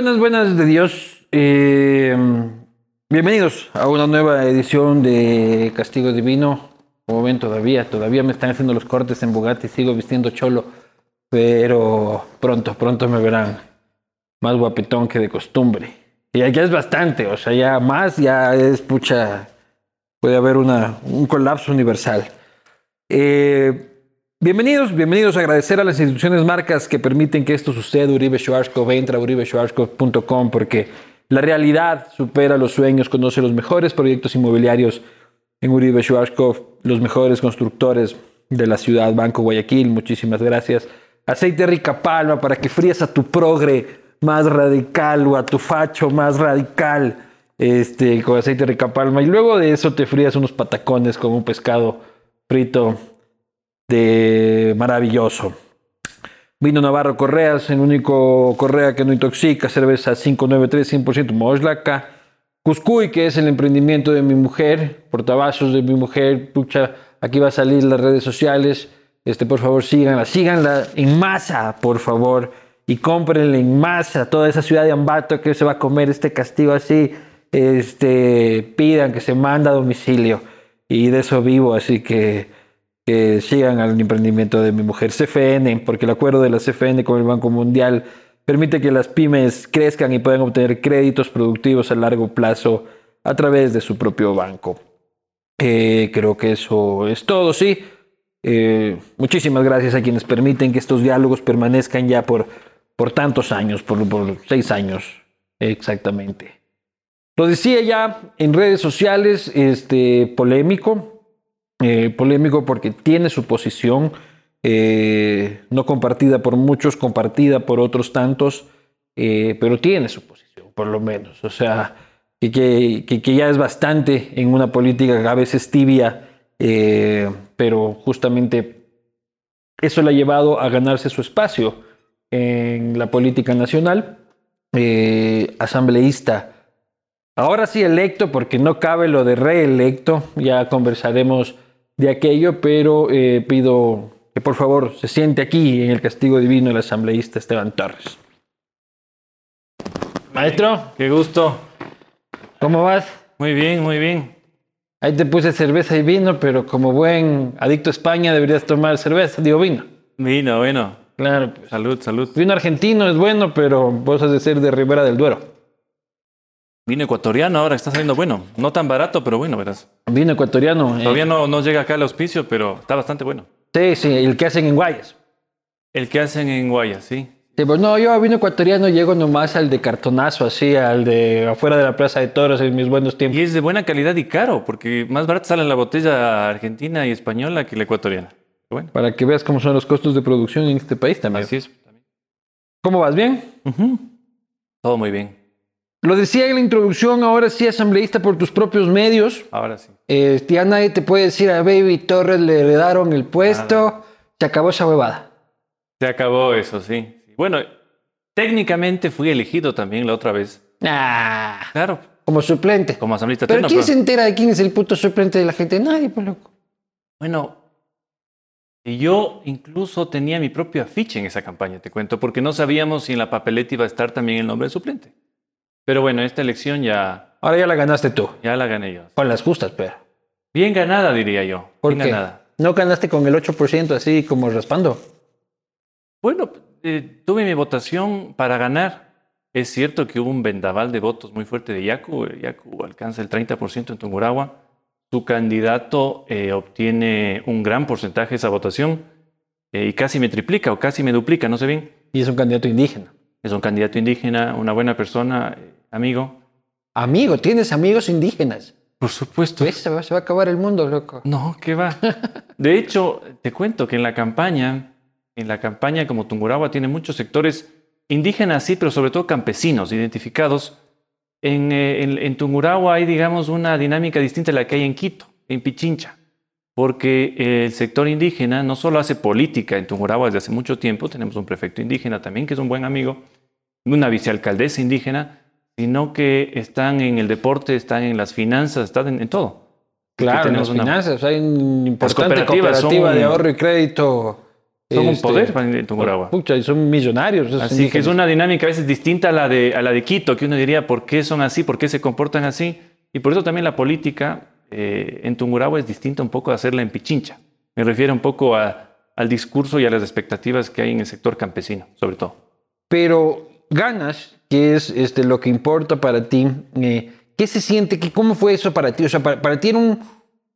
Buenas, buenas, de Dios. Eh, bienvenidos a una nueva edición de Castigo Divino. Como ven, todavía, todavía me están haciendo los cortes en Bugatti, sigo vistiendo cholo, pero pronto, pronto me verán más guapetón que de costumbre. Y ya es bastante, o sea, ya más, ya es pucha, puede haber una, un colapso universal. Eh, bienvenidos, bienvenidos a agradecer a las instituciones marcas que permiten que esto suceda. Uribe Schwarzkopf, entra a uribeschwarzkopf.com porque la realidad supera los sueños, conoce los mejores proyectos inmobiliarios en Uribe Schwarzkopf, los mejores constructores de la ciudad, Banco Guayaquil, muchísimas gracias. Aceite Rica Palma para que frías a tu progre más radical o a tu facho más radical este, con aceite Rica Palma y luego de eso te frías unos patacones con un pescado frito de maravilloso. Vino Navarro Correas, el único Correa que no intoxica, cerveza 593, 100% Moslaca. Cuscuy, que es el emprendimiento de mi mujer, portavasos de mi mujer, pucha, aquí va a salir las redes sociales. Este, por favor, síganla, síganla en masa, por favor, y cómprenle en masa toda esa ciudad de Ambato que se va a comer este castigo así. Este, pidan que se manda a domicilio y de eso vivo, así que que sigan al emprendimiento de mi mujer CFN, porque el acuerdo de la CFN con el Banco Mundial permite que las pymes crezcan y puedan obtener créditos productivos a largo plazo a través de su propio banco. Eh, creo que eso es todo, sí. Eh, muchísimas gracias a quienes permiten que estos diálogos permanezcan ya por, por tantos años, por, por seis años exactamente. Lo decía ya en redes sociales, este polémico, eh, polémico porque tiene su posición, eh, no compartida por muchos, compartida por otros tantos, eh, pero tiene su posición, por lo menos. O sea, que, que, que ya es bastante en una política a veces tibia, pero justamente eso le ha llevado a ganarse su espacio en la política nacional, asambleísta. Ahora sí electo, porque no cabe lo de reelecto, ya conversaremos de aquello, pero eh, pido que por favor se siente aquí en el castigo divino el asambleísta Esteban Torres. Maestro, Qué gusto. ¿cómo vas? Muy bien, muy bien. Ahí te puse cerveza y vino, pero como buen adicto a España deberías tomar cerveza, digo vino. Vino, bueno. Claro, pues. Salud, salud. Vino argentino es bueno, pero vos has de ser de Ribera del Duero. Vino ecuatoriano ahora, está saliendo bueno. No tan barato, pero bueno, verás. Vino ecuatoriano. eh, Todavía no, no llega acá el auspicio, pero está bastante bueno. Sí, sí, el que hacen en Guayas. El que hacen en Guaya, sí. Sí, pues no, yo a vino ecuatoriano llego nomás al de cartonazo, así, al de afuera de la Plaza de Toros en mis buenos tiempos. Y es de buena calidad y caro, porque más barato sale la botella argentina y española que la ecuatoriana. Bueno, Para que veas cómo son los costos de producción en este país también. así es. ¿Cómo vas? ¿Bien? Ujú. Todo muy bien. Lo decía en la introducción, ahora sí asambleísta por tus propios medios. Ahora sí. Eh, ya nadie te puede decir a Baby Torres le heredaron el puesto. Se acabó esa huevada. Se acabó eso, sí. Bueno, técnicamente fui elegido también la otra vez. Ah, Claro, como suplente. como asambleísta Pero ¿quién pero- se entera de quién es el puto suplente de la gente? Nadie, pues loco. Bueno, y yo incluso tenía mi propio afiche en esa campaña, te cuento, porque no sabíamos si en la papeleta iba a estar también el nombre del suplente. Pero bueno, esta elección ya, Ahora ya la ganaste tú. ya la gané yo. Con las justas, pero. Bien ganada, diría yo. ¿Por Bien qué? ganada. No ganaste con el 8% así como raspando. Bueno, eh, tuve mi votación para ganar. Es cierto que hubo un vendaval de votos muy fuerte de Yacu. Yacu alcanza el 30% en Tungurahua. Su candidato eh, obtiene un gran porcentaje de esa votación eh, y casi me triplica o casi me duplica, no sé bien. Y es un candidato indígena. Es un candidato indígena, una buena persona, amigo. Amigo, tienes amigos indígenas. Por supuesto. ¿Ves? Se va, a acabar el mundo, loco. No, ¿qué va? De hecho, te cuento que en la campaña, en la campaña como Tungurahua tiene muchos sectores indígenas, sí, pero sobre todo campesinos identificados. En, eh, en, en Tungurahua hay, digamos, una dinámica distinta a la que hay en Quito, en Pichincha, porque el sector indígena no solo hace política en Tungurahua desde hace mucho tiempo, tenemos un prefecto indígena también, que es un buen amigo, una vicealcaldesa indígena, sino que están en el deporte, están en las finanzas, están en, en todo. Claro, tenemos las una- finanzas. Hay una importante cooperativas cooperativa son- de ahorro y crédito. Son un este, poder en Tungurahua. Pucha, y son millonarios. Así que es una dinámica a veces distinta a la, de, a la de Quito, que uno diría por qué son así, por qué se comportan así. Y por eso también la política eh, en Tungurahua es distinta un poco a hacerla en Pichincha. Me refiero un poco a- al discurso y a las expectativas que hay en el sector campesino, sobre todo. Pero ganas, que es este, lo que importa para ti, eh, ¿qué se siente? ¿Qué, ¿Cómo fue eso para ti? O sea, para, ti era un,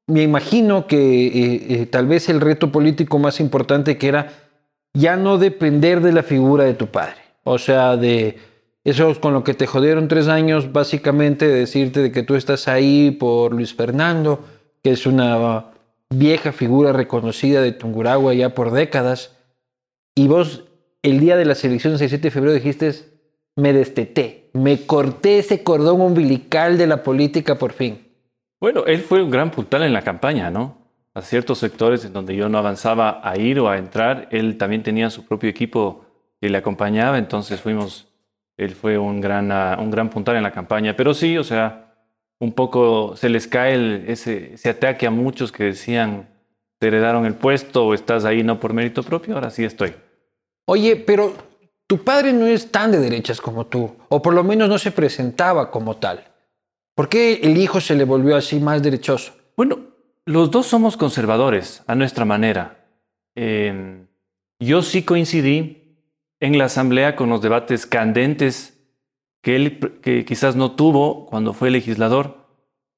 me imagino que eh, eh, tal vez el reto político más importante que era ya no depender de la figura de tu padre. O sea, de eso con lo que te jodieron tres años, básicamente decirte de que tú estás ahí por Luis Fernando, que es una vieja figura reconocida de Tungurahua ya por décadas, y vos el día de las elecciones, el 7 de febrero, dijiste, me desteté, me corté ese cordón umbilical de la política por fin. Bueno, él fue un gran puntal en la campaña, ¿no? A ciertos sectores en donde yo no avanzaba a ir o a entrar, él también tenía su propio equipo que le acompañaba, entonces fuimos, él fue un gran, ah, un gran puntal en la campaña. Pero sí, o sea, un poco se les cae el- ese, ese ataque a muchos que decían, te heredaron el puesto o estás ahí no por mérito propio, ahora sí estoy. Oye, pero tu padre no es tan de derechas como tú, o por lo menos no se presentaba como tal. ¿Por qué el hijo se le volvió así más derechoso? Bueno, los dos somos conservadores a nuestra manera. Eh, yo sí coincidí en la asamblea con los debates candentes que él que quizás no tuvo cuando fue legislador,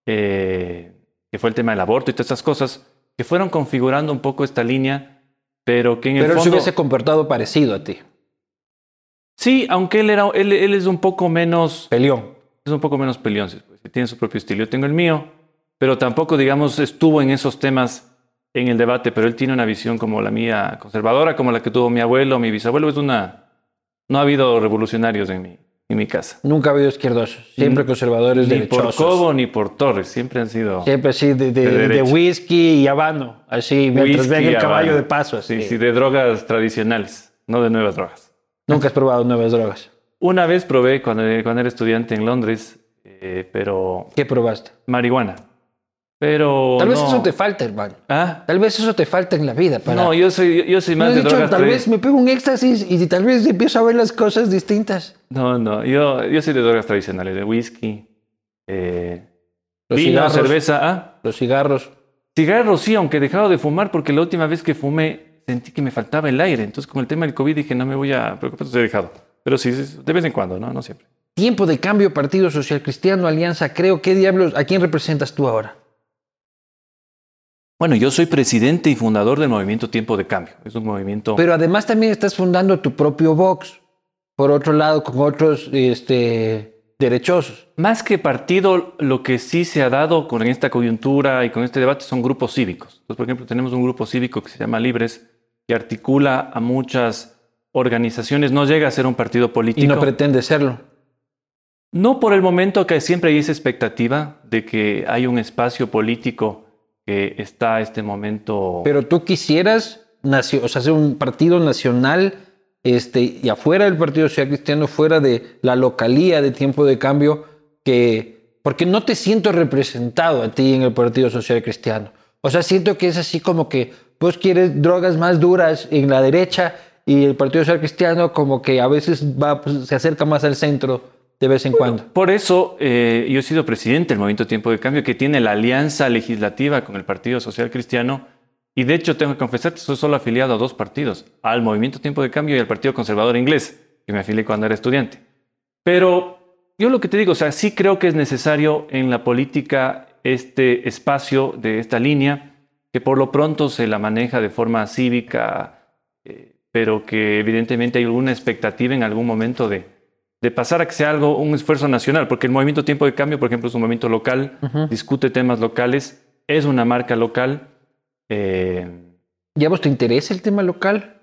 eh, que fue el tema del aborto y todas esas cosas, que fueron configurando un poco esta línea, pero que en el Pero él se fondo... hubiese comportado parecido a ti, Sí, aunque él, era, él, él es un poco menos peleón. es un poco menos peleón, tiene su propio estilo. Yo tengo el mío, pero tampoco, digamos, estuvo en esos temas en el debate, pero él tiene una visión como la mía conservadora, como la que tuvo mi abuelo, mi bisabuelo. Es una... No ha habido revolucionarios en mi, en mi casa. Nunca ha habido izquierdosos, siempre conservadores Ni derechosos. por Cobo ni por Torres, siempre han sido... Siempre así de, de- De de derecha. whisky y habano, así mientras whisky, ven el caballo habano. de paso. Así. Sí, sí, de drogas tradicionales, no de nuevas drogas. Nunca has probado nuevas drogas. Una vez probé cuando, cuando era estudiante en Londres, eh, pero ¿Qué probaste? marihuana. Pero Tal vez no. eso te falta, hermano. ¿Ah? Tal vez eso te falta en la vida. Para... No, yo soy, yo soy más has de dicho, drogas tal vez me pego un éxtasis y tal vez empiezo a ver las cosas distintas. No, no, yo, yo soy de drogas tradicionales, de whisky, eh, Los vino, cigarros, cerveza, ah, los cigarros. cigarros sí, aunque he dejado de fumar porque la última vez que fumé sentí que me faltaba el aire, entonces con el tema del COVID dije no me voy a preocupar, he dejado. Pero sí, sí, de vez en cuando, no, no siempre. Tiempo de cambio, Partido Social Cristiano, Alianza, creo. ¿Qué diablos? ¿A quién representas tú ahora? Bueno, yo soy presidente y fundador del movimiento Tiempo de Cambio. Es un movimiento... Pero además también estás fundando tu propio Vox. Por otro lado, con otros este, derechosos. Más que partido, lo que sí se ha dado con esta coyuntura y con este debate son grupos cívicos. Entonces, por ejemplo, tenemos un grupo cívico que se llama Libres, que articula a muchas organizaciones, no llega a ser un partido político. Y no pretende serlo. No por el momento que siempre hay esa expectativa de que hay un espacio político que está a este momento. Pero tú quisieras nacio- o sea, hacer un partido nacional este, y afuera del Partido Social Cristiano, fuera de la localía de tiempo de cambio, que porque no te siento representado a ti en el Partido Social Cristiano. O sea, siento que es así como que vos quieres drogas más duras en la derecha y el Partido Social Cristiano como que a veces va, pues, se acerca más al centro de vez en cuando. Por eso eh, yo he sido presidente del Movimiento Tiempo de Cambio, que tiene la alianza legislativa con el Partido Social Cristiano. Y de hecho, tengo que confesar que soy solo afiliado a dos partidos, al Movimiento Tiempo de Cambio y al Partido Conservador Inglés, que me afilié cuando era estudiante. Pero yo lo que te digo, o sea, sí creo que es necesario en la política este espacio de esta línea, que por lo pronto se la maneja de forma cívica, eh, pero que evidentemente hay alguna expectativa en algún momento de, de pasar a que sea algo, un esfuerzo nacional, porque el movimiento Tiempo de Cambio, por ejemplo, es un movimiento local, discute temas locales, es una marca local. eh, ¿Ya vos te interesa el tema local?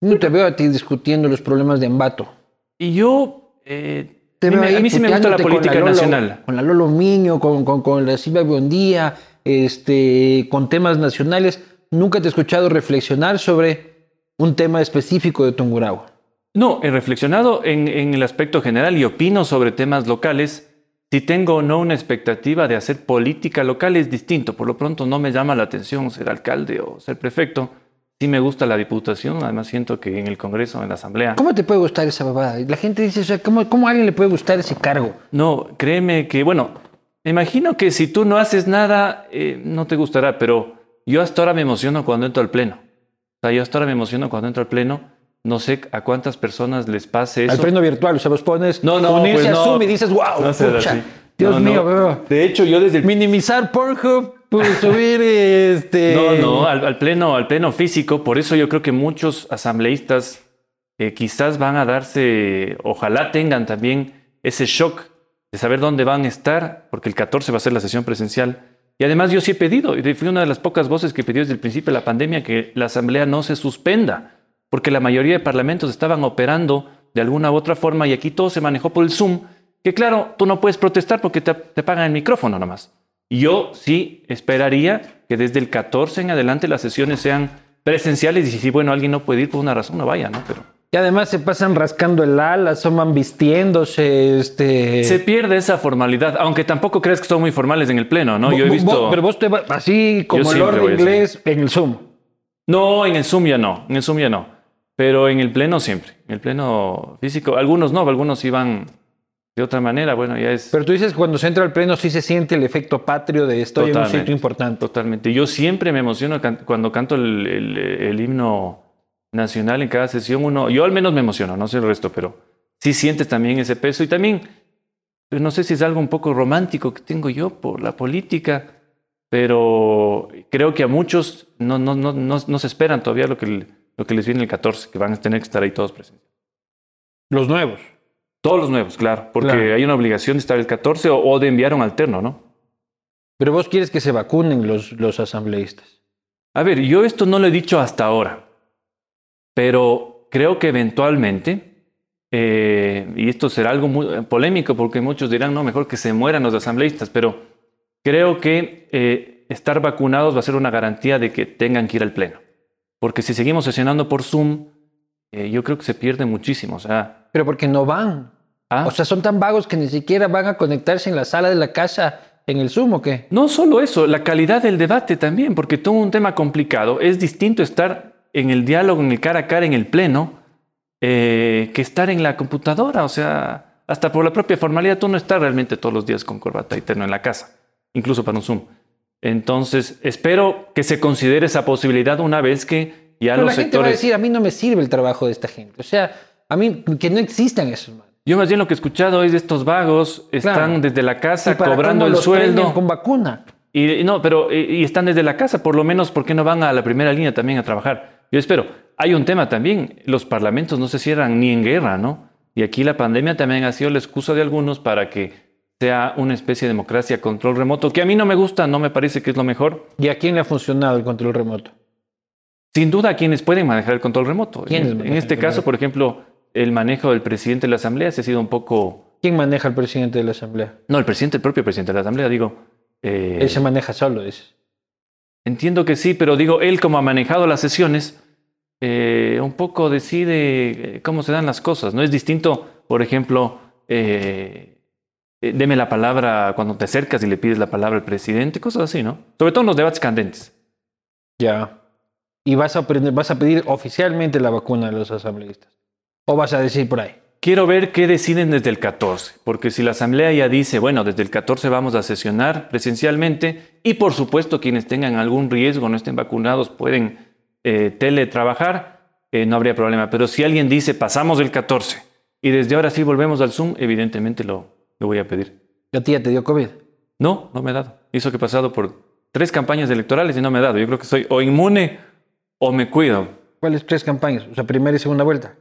No te veo a ti discutiendo los problemas de Ambato. y yo, eh, Te a mí, veo a mí sí me gusta la puteándote con política Lolo- nacional. Con la Lolo Miño, con, con, con la Silvia Buendía, este, con temas nacionales. Nunca te he escuchado reflexionar sobre un tema específico de Tungurahua. No, he reflexionado en, en el aspecto general y opino sobre temas locales. Si tengo o no una expectativa de hacer política local es distinto. Por lo pronto no me llama la atención ser alcalde o ser prefecto. Sí me gusta la diputación, además siento que en el Congreso, en la Asamblea. ¿Cómo te puede gustar esa babada? La gente dice, o sea, ¿cómo, ¿cómo a alguien le puede gustar ese cargo? No, créeme que, bueno, me imagino que si tú no haces nada, eh, no te gustará, pero yo hasta ahora me emociono cuando entro al pleno. O sea, yo hasta ahora me emociono cuando entro al pleno. No sé a cuántas personas les pase eso. Al pleno virtual, o sea, vos pones No, no, unirse pues a no. Zoom y dices, wow, No pucha. Dios mío, veo. De hecho, yo desde el Minimizar Pornhub, pues, subir este... No, no, al, al pleno, al pleno físico. Por eso yo creo que muchos asambleístas eh, quizás van a darse, ojalá tengan también ese shock de saber dónde van a estar, porque el 14 va a ser la sesión presencial. Y además yo sí he pedido, y fui una de las pocas voces que pidió desde el principio de la pandemia que la asamblea no se suspenda, porque la mayoría de parlamentos estaban operando de alguna u otra forma y aquí todo se manejó por el Zoom, que claro, tú no puedes protestar porque te, te pagan el micrófono nomás. Y Yo sí esperaría que desde el 14 en adelante las sesiones sean presenciales y si bueno, alguien no puede ir por una razón, no vaya, ¿no? Pero Y además se pasan rascando el ala, asoman vistiéndose, este... se pierde esa formalidad, aunque tampoco crees que son muy formales en el pleno, ¿no? Yo he visto... Pero vos te vas así como el orden inglés en el Zoom. No, en el Zoom ya no, en el Zoom ya no. Pero en el pleno siempre, en el pleno físico. Algunos no, algunos iban de otra manera, bueno, ya es Pero tú dices cuando se entra al pleno sí se siente el efecto patrio de estoy en un Totalmente. sitio importante. totalmente. Yo siempre me emociono cuando canto el, el- el himno nacional en cada sesión. Uno, yo al menos me emociono, no sé el resto, pero sí sientes también ese peso. Y también, pues, no sé si es algo un poco romántico que tengo yo por la política, pero creo que a muchos no, no, no, no, no se esperan todavía lo que, lo que les viene el 14, que van a tener que estar ahí todos presentes. Los nuevos. Todos los nuevos, claro, porque Claro. hay una obligación de estar el 14 o, o de enviar un alterno, ¿no? Pero vos quieres que se vacunen los, los asambleístas. A ver, yo esto no lo he dicho hasta ahora, pero creo que eventualmente, eh, y esto será algo muy polémico porque muchos dirán, no, mejor que se mueran los asambleístas, pero creo que eh, estar vacunados va a ser una garantía de que tengan que ir al pleno. Porque si seguimos sesionando por Zoom, eh, yo creo que se pierde muchísimo. O sea, Pero porque no van. ah, O sea, son tan vagos que ni siquiera van a conectarse en la sala de la casa en el Zoom o qué. No solo eso, la calidad del debate también, porque todo un tema complicado. Es distinto estar en el diálogo, en el cara a cara, en el pleno, eh, que estar en la computadora. O sea, hasta por la propia formalidad, tú no estás realmente todos los días con corbata y terno en la casa, incluso para un Zoom. Entonces, espero que se considere esa posibilidad una vez que ya Pero los la gente va a decir, a mí no me sirve el trabajo de esta gente. O sea, a mí que no existan esos man. Yo más bien lo que he escuchado es de estos vagos, están Claro. desde la casa ¿Y para cobrando el sueldo. con vacuna. Y no, pero y, y están desde la casa, por lo menos, ¿por qué no van a la primera línea también a trabajar? Yo espero. Hay un tema también, los parlamentos no se cierran ni en guerra, ¿no? Y aquí la pandemia también ha sido la excusa de algunos para que sea una especie de democracia control remoto, que a mí no me gusta, no me parece que es lo mejor. ¿Y a quién le ha funcionado el control remoto? Sin duda, a quienes pueden manejar el control remoto. ¿Quiénes En, en este caso, por ejemplo, el manejo del presidente de la Asamblea se ha sido un poco... ¿Quién maneja al presidente de la asamblea? No, el presidente, el propio presidente de la Asamblea, digo... eh, Él se maneja solo, dices. Entiendo que sí, pero digo, él como ha manejado las sesiones, eh, un poco decide eh, cómo se dan las cosas. No es distinto, por ejemplo, eh, eh, deme la palabra cuando te acercas y le pides la palabra al presidente, cosas así, ¿no? Sobre todo en los debates candentes. Ya. ¿Y vas a, vas a pedir oficialmente la vacuna a los asambleístas? ¿O vas a decir por ahí? Quiero ver qué deciden desde el 14, porque si la Asamblea ya dice, bueno, desde el 14 vamos a sesionar presencialmente y por supuesto quienes tengan algún riesgo, no estén vacunados, pueden eh, teletrabajar, eh, no habría problema. Pero si alguien dice, pasamos del 14 y desde ahora sí volvemos al Zoom, evidentemente lo, lo voy a pedir. ¿A ti ya te dio COVID? No, no me ha dado. Hizo que he pasado por tres campañas electorales y no me ha dado. Yo creo que soy o inmune o me cuido. ¿Cuáles tres campañas? O sea, primera y segunda vuelta.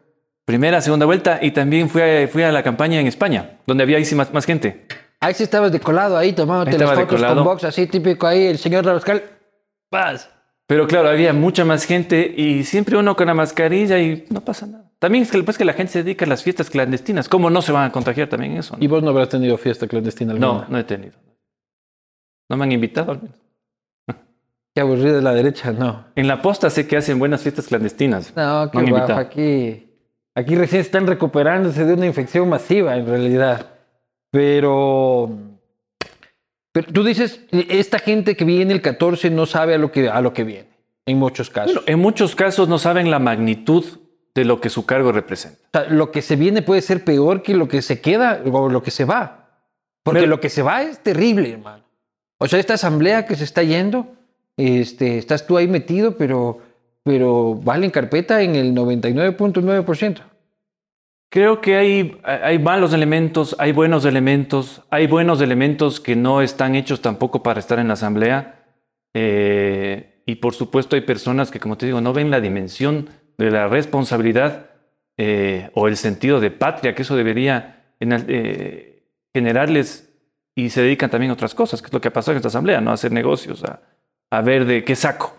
Primera, segunda vuelta y también fui a, fui a la campaña en España, donde había ahí sí más, más gente. Ahí sí estabas de colado, ahí tomándote Ahí las fotos con box, así típico ahí, el señor Rabascal. Paz. Pero claro, había mucha más gente y siempre uno con la mascarilla y no pasa nada. También es que, pues, que la gente se dedica a las fiestas clandestinas. ¿Cómo no se van a contagiar también eso? no? Y vos no habrás tenido fiesta clandestina No, alguna. no he tenido. No me han invitado al menos. Qué aburrido de la derecha, no. En la posta sé que hacen buenas fiestas clandestinas. No, No qué han guapo aquí. Aquí recién están recuperándose de una infección masiva, en realidad. Pero, pero tú dices, esta gente que viene el 14 no sabe a lo que, a lo que viene, en muchos casos. Bueno, en muchos casos no saben la magnitud de lo que su cargo representa. O sea, lo que se viene puede ser peor que lo que se queda o lo que se va. Porque Pero- lo que se va es terrible, hermano. O sea, esta asamblea que se está yendo, este, estás tú ahí metido, pero, pero vale en carpeta en el 99.9%. Creo que hay, hay malos elementos, hay buenos elementos, hay buenos elementos que no están hechos tampoco para estar en la asamblea. Eh, y por supuesto hay personas que, como te digo, no ven la dimensión de la responsabilidad eh, o el sentido de patria, que eso debería eh, generarles y se dedican también a otras cosas, que es lo que ha pasado en esta asamblea, ¿no? A hacer negocios, a, a ver de qué saco.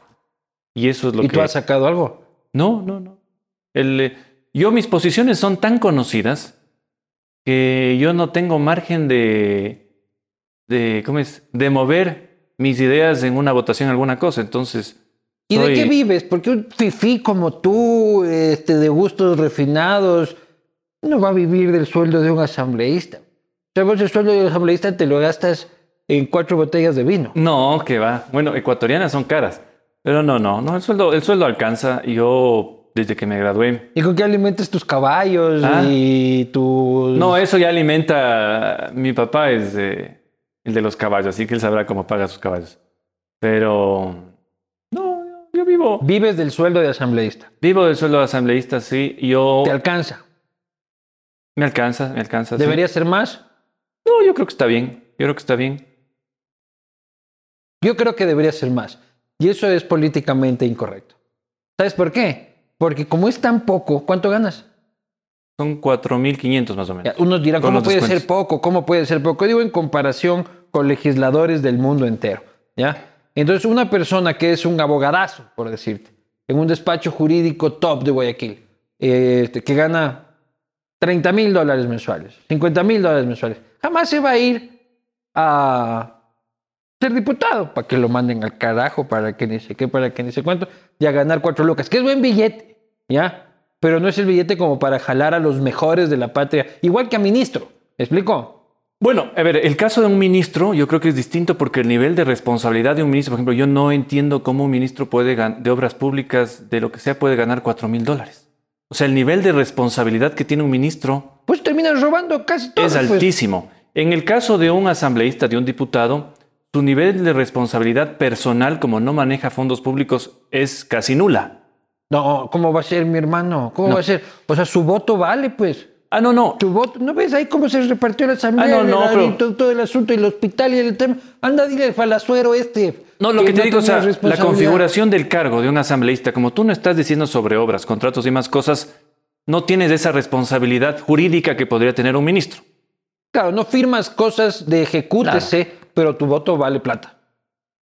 Y eso es lo ¿Y que... tú has sacado algo? No, no, no. El, yo, mis posiciones son tan conocidas que yo no tengo margen de, de, ¿cómo es? De mover mis ideas en una votación, alguna cosa. Entonces, ¿Y de qué vives? Porque un fifí como tú, este, de gustos refinados, no va a vivir del sueldo de un asambleísta. O sea, vos el sueldo de un asambleísta te lo gastas en cuatro botellas de vino. No, que va. Bueno, ecuatorianas son caras. Pero no, no, no. El sueldo, el sueldo alcanza. Yo, desde que me gradué. ¿Y con qué alimentas tus caballos Ah. y tus... No, eso ya alimenta. Mi papá es eh, el de los caballos, así que él sabrá cómo paga sus caballos. Pero. No, yo- vivo. Vives del sueldo de asambleísta. Vivo del sueldo de asambleísta, sí. Yo. Te alcanza. Me alcanza, me alcanza. sí. ¿Debería ser más? No, yo creo que está bien. Yo creo que está bien. Yo creo que debería ser más. Y eso es políticamente incorrecto. ¿Sabes por qué? Porque como es tan poco, ¿cuánto ganas? Son 4.500 más o menos. Dirán, Con ¿cómo puede ser poco? ¿Cómo puede ser poco? Digo en comparación con legisladores del mundo entero. ¿ya? Entonces, una persona que es un abogadazo, por decirte, en un despacho jurídico top de Guayaquil, eh, este, que gana 30 mil dólares mensuales, 50 mil dólares mensuales, jamás se va a ir a ser diputado para que lo manden al carajo, para que ni sé qué, para que ni sé cuánto, y a ganar cuatro lucas, que es buen billete, ¿ya? Pero no es el billete como para jalar a los mejores de la patria, igual que a ministro, ¿me explico? Bueno, a ver, el caso de un ministro yo creo que es distinto porque el nivel de responsabilidad de un ministro, por ejemplo, yo no entiendo cómo un ministro puede de obras públicas, de lo que sea, puede ganar 4 mil dólares. O sea, el nivel de responsabilidad que tiene un ministro Pues terminas robando casi todo. es pues. altísimo. En el caso de un asambleísta, de un diputado, su nivel de responsabilidad personal, como no maneja fondos públicos, es casi nula. No, ¿cómo va a ser mi hermano? ¿Cómo No. va a ser? O sea, su voto vale, pues. Ah, no, no. Tu voto, ¿no ves ahí cómo se repartió la asamblea? Ah, no, no, pero- todo, el asunto y el hospital y el tema. Anda, dile al falazuero este. No, lo que, te digo, o sea, la configuración del cargo de un asambleísta, como tú no estás diciendo sobre obras, contratos y más cosas, no tienes esa responsabilidad jurídica que podría tener un ministro. Claro, no firmas cosas de ejecútese, pero tu voto vale plata.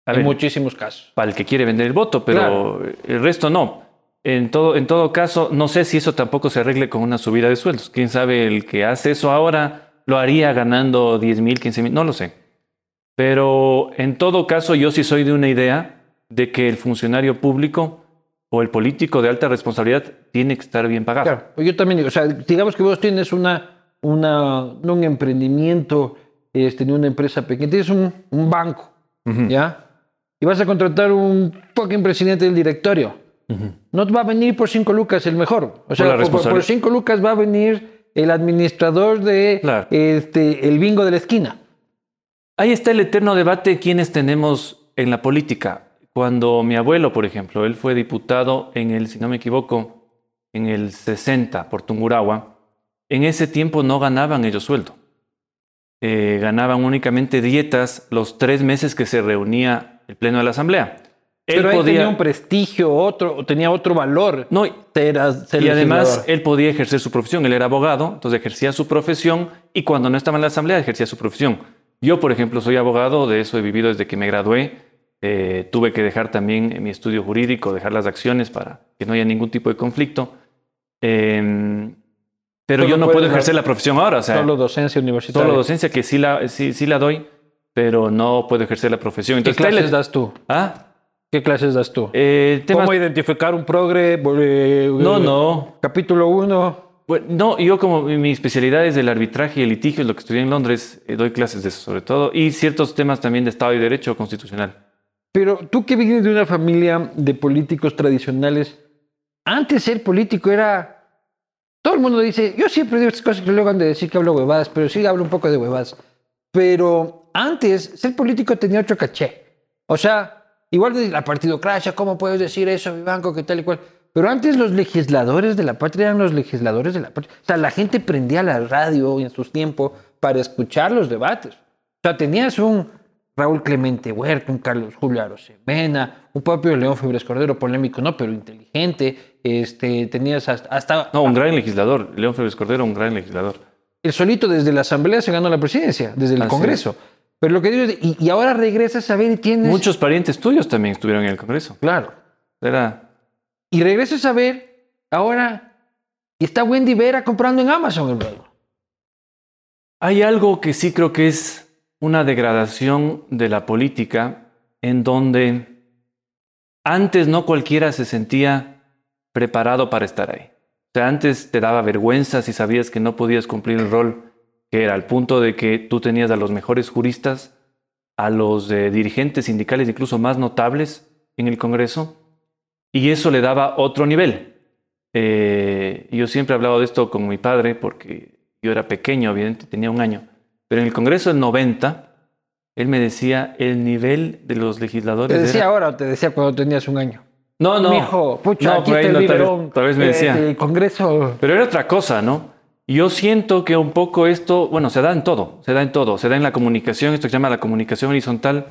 A en ver, muchísimos casos. para el que quiere vender el voto, pero el resto no. En todo, en todo caso, no sé si eso tampoco se arregle con una subida de sueldos. Quién sabe, el que hace eso ahora lo haría ganando 10 mil, 15 mil, no lo sé. Pero en todo caso, yo sí soy de una idea de que el funcionario público o el político de alta responsabilidad tiene que estar bien pagado. Claro, pues yo también digo, o sea, digamos que vos tienes una, una, no un emprendimiento, este, ni una empresa pequeña, tienes un, un banco. ¿ya? Y vas a contratar un fucking presidente del directorio. Ujú. No te va a venir por cinco lucas el mejor. O sea, por, cinco lucas va a venir el administrador de Claro. este, el bingo de la esquina. Ahí está el eterno debate quienes tenemos en la política. Cuando mi abuelo, por ejemplo, él fue diputado en el, si no me equivoco, en el 60 por Tungurahua, en ese tiempo no ganaban ellos sueldo. Eh, ganaban únicamente dietas los tres meses que se reunía el pleno de la asamblea. Él Pero ahí podía, tenía un prestigio, otro, tenía otro valor. no, ser y además él podía ejercer su profesión. Él era abogado, entonces ejercía su profesión y cuando no estaba en la asamblea ejercía su profesión. Yo, por ejemplo, soy abogado, de eso he vivido desde que me gradué. Eh, tuve que dejar también mi estudio jurídico, dejar las acciones para que no haya ningún tipo de conflicto. Eh, pero Solo yo no puedo ejercer la profesión ahora, o sea, Solo solo, docencia universitaria. docencia que sí la, sí, sí la doy, pero no puedo ejercer la profesión. ¿Qué Entonces, clases tal- das tú? ¿Ah? ¿Qué clases das tú? Eh, temas- ¿Cómo identificar un progre? Eh, No, no. Capítulo 1. Bueno, no, yo como mi especialidad es el arbitraje y el litigio, es lo que estudié en Londres, eh, doy clases de eso sobre todo, y ciertos temas también de Estado y Derecho constitucional. Pero tú que vienes de una familia de políticos tradicionales, antes ser político era... Todo el mundo dice, yo siempre digo estas cosas que luego han de decir que hablo huevadas, pero sí hablo un poco de huevadas. Pero antes ser político tenía otro caché. O sea, igual de la partidocracia, ¿cómo puedes decir eso, mi banco, que tal y cual? Pero antes los legisladores de la patria eran los legisladores de la patria. O sea, la gente prendía la radio en sus tiempos para escuchar los debates. O sea, tenías un Raúl Clemente Huerta, un Carlos Julio Arosemena, un propio León Fibres Cordero, polémico, no, pero inteligente. Este, tenías hasta, hasta... No, un gran legislador. León Fibres Cordero, un gran legislador. El solito desde la Asamblea se ganó la presidencia, desde el Congreso. Pero lo que digo es, y, y ahora regresas a ver y tienes... Muchos parientes tuyos también estuvieron en el Congreso. Claro. Era... Y regresas a ver ahora y está Wendy Vera comprando en Amazon, hermano. Hay algo que sí creo que es una degradación de la política en donde antes no cualquiera se sentía preparado para estar ahí. O sea, antes te daba vergüenza si sabías que no podías cumplir el rol que era al punto de que tú tenías a los mejores juristas, a los eh, dirigentes sindicales incluso más notables en el Congreso, y eso le daba otro nivel. Eh, yo siempre he hablado de esto con mi padre porque yo era pequeño, obviamente, tenía un año, pero en el Congreso del 90, él me decía el nivel de los legisladores. ¿Te decía era- ahora o te decía cuando tenías un año? No, no. Mijo, pucha, no, aquí está el no, tal vez- tal vez me eh, decía. El Congreso... Pero era otra cosa, ¿no? Yo siento que un poco esto, bueno, se da en todo, se da en todo, se da en la comunicación, esto que se llama la comunicación horizontal,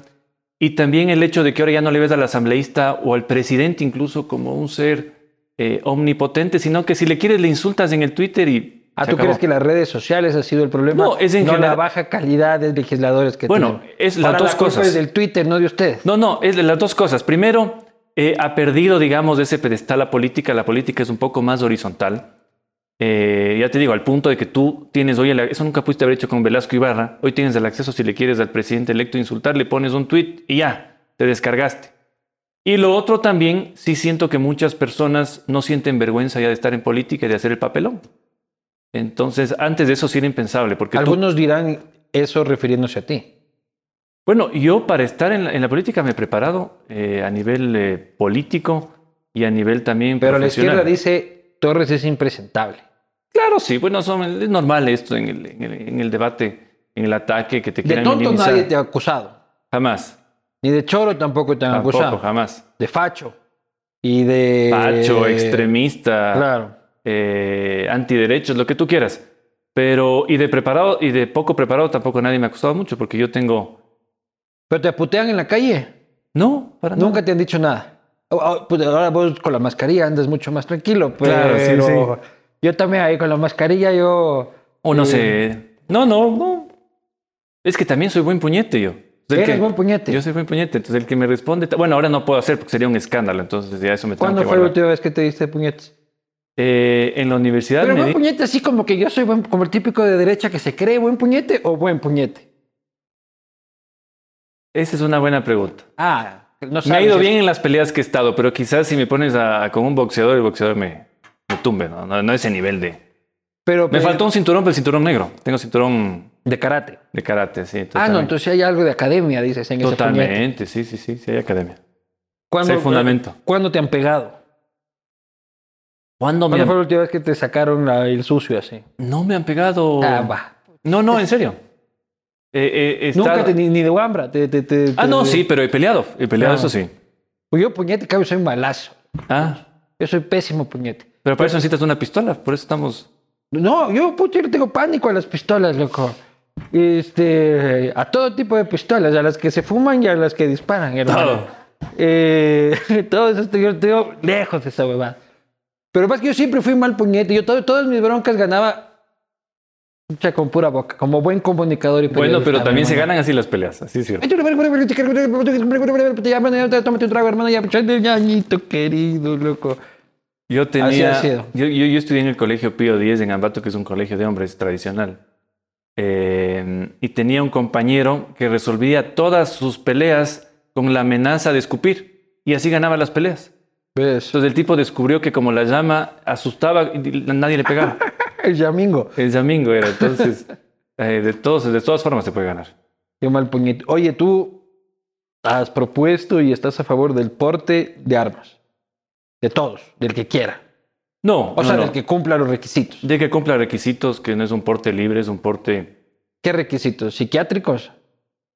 y también el hecho de que ahora ya no le ves al asambleísta o al presidente incluso como un ser eh, omnipotente, sino que si le quieres le insultas en el Twitter y... Ah, ¿tú acabó. crees que las redes sociales ha sido el problema? No, es en no la general- baja calidad de legisladores que Bueno, tienen. es las Ahora dos la culpa cosas. es del Twitter, no de ustedes. No, no, es de las dos cosas. Primero, eh, ha perdido, digamos, ese pedestal la política. La política es un poco más horizontal. Eh, ya te digo, al punto de que tú tienes hoy, el- eso nunca pudiste haber hecho con Velasco Ibarra, hoy tienes el acceso si le quieres al presidente electo insultar, le pones un tweet y ya, te descargaste. Y lo otro también, sí siento que muchas personas no sienten vergüenza ya de estar en política y de hacer el papelón. Entonces, antes de eso sí era impensable, porque tú- Algunos dirán eso refiriéndose a ti. Bueno, yo para estar en la, en la política me he preparado eh, a nivel eh, político y a nivel también Pero la profesional. izquierda dice, Torres es impresentable. Claro, sí, bueno, son, es normal esto en el, en el- en el debate, en el ataque que te De quieran tonto minimizar. nadie te ha acusado. Jamás, Ni de choro tampoco te han tampoco, acusado. jamás. De facho. Y de... Pacho, extremista, Claro. eh, antiderechos, lo que tú quieras. Pero, y de preparado, y de poco preparado tampoco nadie me ha acusado mucho, porque yo tengo... Pero te putean en la calle. No, para nada. Nunca te han dicho nada. Oh, oh, pues Ahora vos con la mascarilla andas mucho más tranquilo. Pero Claro, sí, sí. yo también ahí con la mascarilla yo... O no eh, sé. No, no, no. Es que también soy buen puñete yo. Eres que- buen puñete. Yo soy buen puñete. Entonces el que me responde. Bueno, ahora no puedo hacer porque sería un escándalo. Entonces ya eso me tengo ¿Cuándo que fue la última vez que te diste puñetes? Eh, en la universidad Pero me buen di- puñete así como que yo soy buen, como el típico de derecha que se cree buen puñete o buen puñete. Esa es una buena pregunta. Ah, no Me ha sabes ido bien en las peleas que he estado, pero quizás si me pones a, con un boxeador, el boxeador me, me tumbe, ¿no? No, no ese nivel de... Pero, Me pero- faltó un cinturón, pero el cinturón negro. Tengo cinturón de karate. de karate, sí. Ah, no, entonces hay algo de academia, dices, en ese. Totalmente, sí, sí, sí, sí hay academia. ¿Cuándo, hay fundamento. ¿Cuándo te han pegado? ¿Cuándo me ¿Cuándo han- fue la última vez que te sacaron el sucio así? No me han pegado... Ah, va. No, no, en serio. Eh, eh, he Nunca te, ni, ni de guambra. Te, te- Ah, no, sí, pero he peleado. He peleado, Ah. eso sí. Pues yo puñete, cabrón, soy malazo. Ah, Yo soy pésimo puñete. pero para eso necesitas una pistola. Por eso estamos... No, yo, puto, yo tengo pánico a las pistolas, loco. Este, a todo tipo de pistolas, a las que se fuman y a las que disparan, hermano. Todo. Eh, todo eso estoy, yo tengo lejos de esa huevada. Pero más que yo siempre fui mal puñete. Yo todo, todas mis broncas ganaba pucha, con pura boca, como buen comunicador y Bueno, pero también se ganan así las peleas. Así es cierto. Tómate un trago, hermano, ya, ñañito querido, loco. Yo tenía. Yo, yo, yo estudié en el colegio Pío X en Ambato, que es un colegio de hombres tradicional. Eh, y tenía un compañero que resolvía todas sus peleas con la amenaza de escupir. Y así ganaba las peleas. ¿Ves? Entonces el tipo descubrió que como la llama asustaba, nadie le pegaba. El Yamingo. El Yamingo era. Entonces, eh, de, todos, de todas formas se puede ganar. Qué mal puñete. Oye, tú has propuesto y estás a favor del porte de armas. De todos, del que quiera. No, O no, sea, no. del que cumpla los requisitos. De que cumpla requisitos, que no es un porte libre, es un porte ¿Qué requisitos? ¿Psiquiátricos?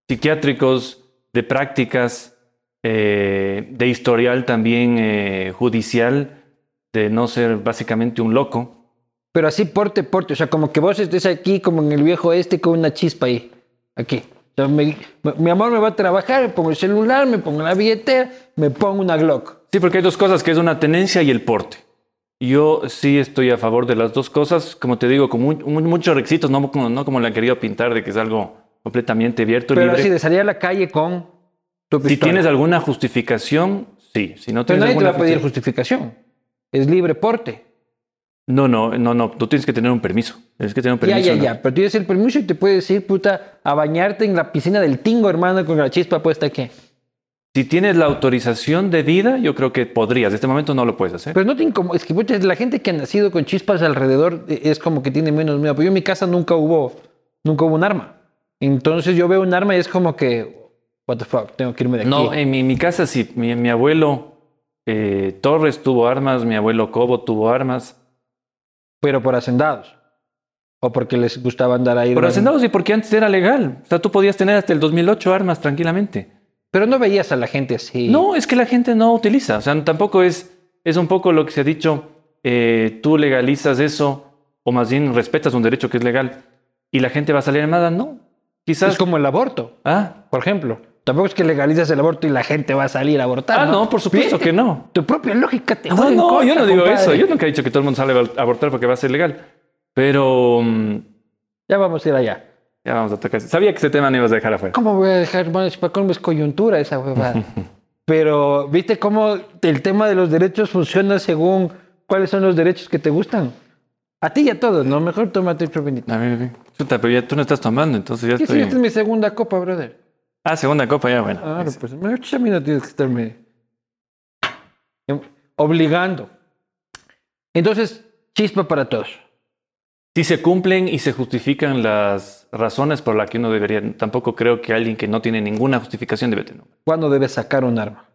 psiquiátricos, de prácticas, eh, de historial también eh, judicial, de no ser básicamente un loco. Pero así porte, porte. O sea, como que vos estés aquí como en el viejo este con una chispa ahí. Aquí. O sea, me- me- mi amor me va a trabajar, me pongo el celular, me pongo la billetera, me pongo una Glock. Sí, porque hay dos cosas, que es una tenencia y el porte. Yo sí estoy a favor de las dos cosas, como te digo, con mu- mu- muchos requisitos, no como, no como le han querido pintar de que es algo completamente abierto, Pero libre. así de salir a la calle con tu si tienes alguna justificación, sí. Si no Pero tienes nadie te va alguna a pedir justi- justificación. Es libre porte. No, no, no, no. Tú tienes que tener un permiso. Tienes que tener un Ya, permiso. ya, ¿no? ya. Pero tienes el permiso y te puedes ir, puta, a bañarte en la piscina del tingo, hermano, con la chispa puesta aquí. Si tienes la autorización de vida, yo creo que podrías. En este momento no lo puedes hacer. Pero no te incomoda. Es que puta, la gente que ha nacido con chispas alrededor eh, es como que tiene menos miedo. Pero yo en mi casa nunca hubo, nunca hubo un arma. Entonces yo veo un arma y es como que, what the fuck, tengo que irme de aquí. No, en mi, mi casa sí. Mi, mi abuelo eh, Torres tuvo armas, mi abuelo Cobo tuvo armas. Pero por hacendados. O porque les gustaba andar ahí. Por hacendados y porque antes era legal. O sea, tú podías tener hasta el 2008 armas tranquilamente. Pero no veías a la gente así. No, es que la gente no utiliza. O sea, tampoco es, es un poco lo que se ha dicho, eh, tú legalizas eso, o más bien respetas un derecho que es legal, y la gente va a salir armada. No. Quizás... Es como el aborto, Ah, por ejemplo. Tampoco es que legalizas el aborto y la gente va a salir a abortar. ah, no, por supuesto Fíjate, que no. Tu propia lógica te No, en no, yo contra, no digo compadre. eso. Yo nunca he dicho que todo el mundo sale a abortar porque va a ser legal. Pero mm, Ya vamos a ir allá. ya vamos a tocar. Sabía que ese tema no ibas a dejar afuera. ¿Cómo voy a dejar? Si para colmo es coyuntura esa huevada. Pero, ¿viste cómo el tema de los derechos funciona según cuáles son los derechos que te gustan? A ti y a todos, ¿no? Mejor tómate otro vinito. A ver, a ver. Chuta, pero ya tú no estás tomando, entonces ya Sí, sí, estoy. esta es mi segunda copa, brother. Ah, segunda copa, ya, bueno. Claro, pues a mí no tienes que estarme obligando. Entonces, chispa para todos. Si se cumplen y se justifican las razones por las que uno debería, tampoco creo que alguien que no tiene ninguna justificación debe tener. ¿Cuándo debes sacar un arma?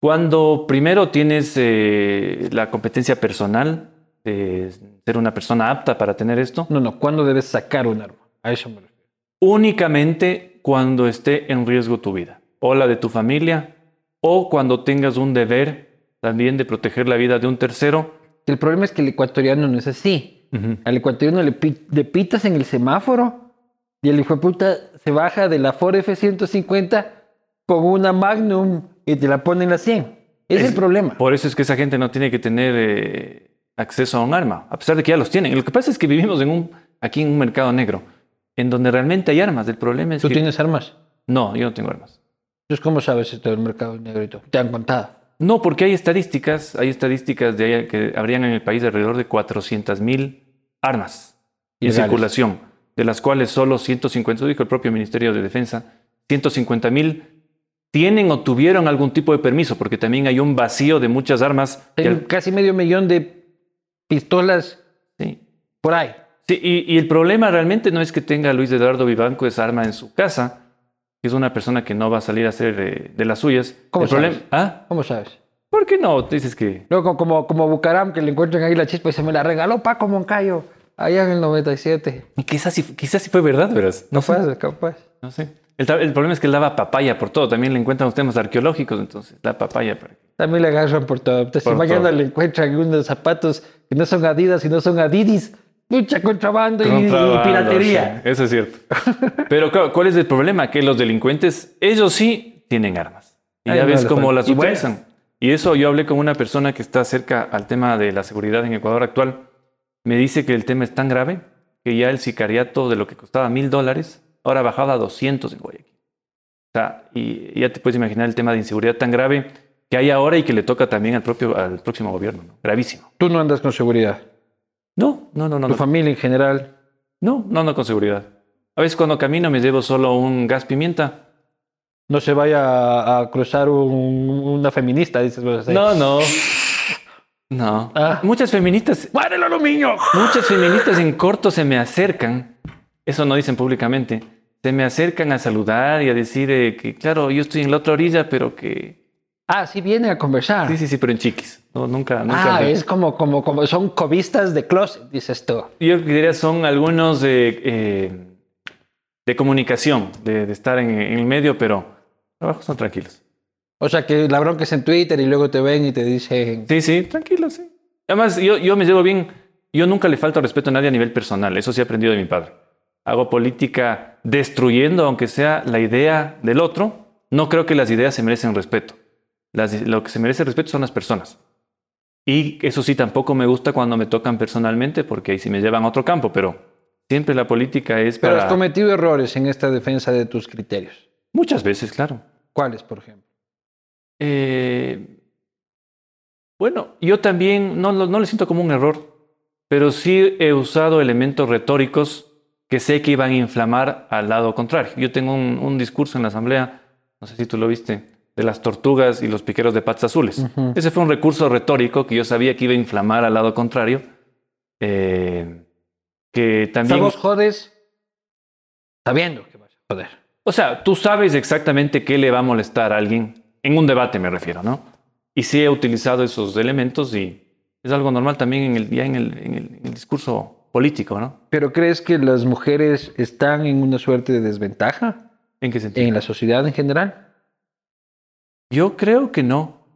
Cuando primero tienes eh, la competencia personal de ser una persona apta para tener esto, No, no, ¿cuándo debes sacar un arma? A eso me refiero. únicamente cuando esté en riesgo tu vida o la de tu familia o cuando tengas un deber también de proteger la vida de un tercero. El problema es que el ecuatoriano no es así. Al ecuatoriano le, pi- le pitas en el semáforo y el hijo de puta se baja de la Ford F-150 con una Magnum y te la pone en la 100. Ese es, Es- el problema. Por eso es que esa gente no tiene que tener eh, acceso a un arma, a pesar de que ya los tienen. Lo que pasa es que vivimos en un, aquí en un mercado negro, en donde realmente hay armas. El problema es ¿Tú que... tienes armas? No, yo no tengo armas. Entonces, ¿cómo sabes esto del mercado negrito? Te han contado. No, porque hay estadísticas, hay estadísticas de que habrían en el país alrededor de 400 mil armas en Legales. circulación, de las cuales solo 150, dijo el propio Ministerio de Defensa, 150 mil tienen o tuvieron algún tipo de permiso, porque también hay un vacío de muchas armas. Hay al- casi medio millón de pistolas sí. por ahí. Sí, y, y el problema realmente no es que tenga Luis Eduardo Vivanco esa arma en su casa, que es una persona que no va a salir a hacer eh, de las suyas. ¿Cómo el sabes? ¿Ah? ¿Cómo sabes? ¿Por qué no? Dices que Luego, como, como Bucaram, que le encuentran ahí la chispa y se me la regaló Paco Moncayo, allá en el 97. Y quizás sí, quizás sí fue verdad, verás. No sé. Capaz, capaz. No sé. El, el problema es que él daba papaya por todo. También le encuentran los temas arqueológicos, entonces da papaya. Para... También le agarran por todo. Entonces, si Por mañana todo. le encuentran unos zapatos que no son Adidas, sino son Adidis, mucha contrabando y- y, Contrabando, piratería. sí, eso es cierto. Pero claro, ¿cuál es el problema? Que los delincuentes, ellos sí tienen armas. Y Ay, ya no, ves cómo las buenas. utilizan. Y eso yo hablé con una persona que está cerca al tema de la seguridad en Ecuador actual. Me dice que el tema es tan grave que ya el sicariato de lo que costaba mil dólares, ahora ha bajado a 200 en Guayaquil. O sea, y ya te puedes imaginar el tema de inseguridad tan grave que hay ahora y que le toca también al, propio, al próximo gobierno. ¿no? Gravísimo. Tú no andas con seguridad. No, no, no, no. Tu no. familia en general. No, no, no con seguridad. A veces cuando camino me llevo solo un gas pimienta. No se vaya a, cruzar un- una feminista, dices así. No, no. No. Ah. Muchas feministas, ¡Muere el aluminio! muchas feministas en corto se me acercan, eso no dicen públicamente, se me acercan a saludar y a decir eh, que, claro, yo estoy en la otra orilla, pero que... Ah, sí viene a conversar. Sí, sí, sí, pero en chiquis. No, nunca, nunca. ah, es como, como, como son cobistas de closet, dices tú. Yo diría son algunos de, eh, de comunicación, de, de estar en, en el medio, pero abajo son tranquilos. O sea, que la bronca es en Twitter y luego te ven y te dicen... Sí, sí, tranquilo, sí. Además, yo, yo me llevo bien. Yo nunca le falto respeto a nadie a nivel personal. Eso sí he aprendido de mi padre. Hago política destruyendo, aunque sea la idea del otro. No creo que las ideas se merecen respeto. Las- lo que se merece respeto son las personas. Y eso sí, tampoco me gusta cuando me tocan personalmente, porque ahí sí me llevan a otro campo, pero siempre la política es Pero has para... cometido errores en esta defensa de tus criterios. Muchas veces, claro. ¿Cuáles, por ejemplo? Eh, bueno, yo también no, lo- no le siento como un error, pero sí he usado elementos retóricos que sé que iban a inflamar al lado contrario. Yo tengo un, un discurso en la asamblea, no sé si tú lo viste, de las tortugas y los piqueros de patas azules. Ese fue un recurso retórico que yo sabía que iba a inflamar al lado contrario. eh, que también... vos jodes sabiendo que vas a joder. O sea, tú sabes exactamente qué le va a molestar a alguien. En un debate me refiero, ¿no? Y sí he utilizado esos elementos y es algo normal también en el, ya en el, en el- en el discurso político, ¿no? ¿Pero crees que las mujeres están en una suerte de desventaja ¿En qué sentido? en la sociedad en general? Yo creo que no.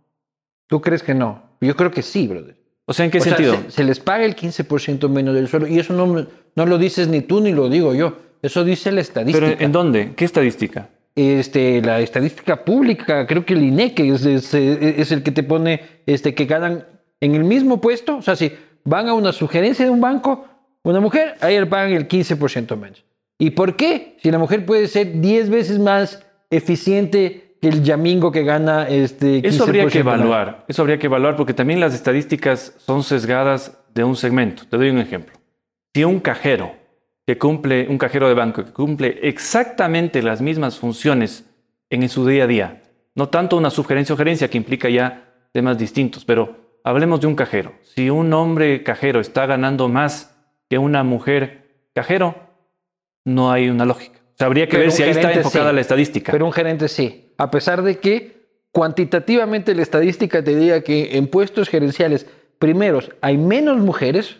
¿Tú crees que no? Yo creo que sí, brother. O sea, ¿en qué O sea, sentido? se, se les paga el 15% menos del sueldo y eso no, no lo dices ni tú ni lo digo yo. Eso dice la estadística. ¿Pero en dónde? ¿Qué estadística? este, la estadística pública, creo que el INEC es, es, es el que te pone este, que ganan en el mismo puesto. O sea, si van a una sugerencia de un banco, una mujer, ahí le pagan el 15% menos. ¿Y por qué? Si la mujer puede ser 10 veces más eficiente que el yamingo que gana este 15% Eso habría que evaluar. Eso habría que evaluar porque también las estadísticas son sesgadas de un segmento. Te doy un ejemplo. Si un cajero que cumple, un cajero de banco que cumple exactamente las mismas funciones en su día a día, no tanto una sugerencia o gerencia que implica ya temas distintos, pero hablemos de un cajero. Si un hombre cajero está ganando más que una mujer cajero, no hay una lógica. O sea, habría que Pero ver si ahí está enfocada sí. la estadística. Pero un gerente sí. A pesar de que cuantitativamente la estadística te diga que en puestos gerenciales primeros hay menos mujeres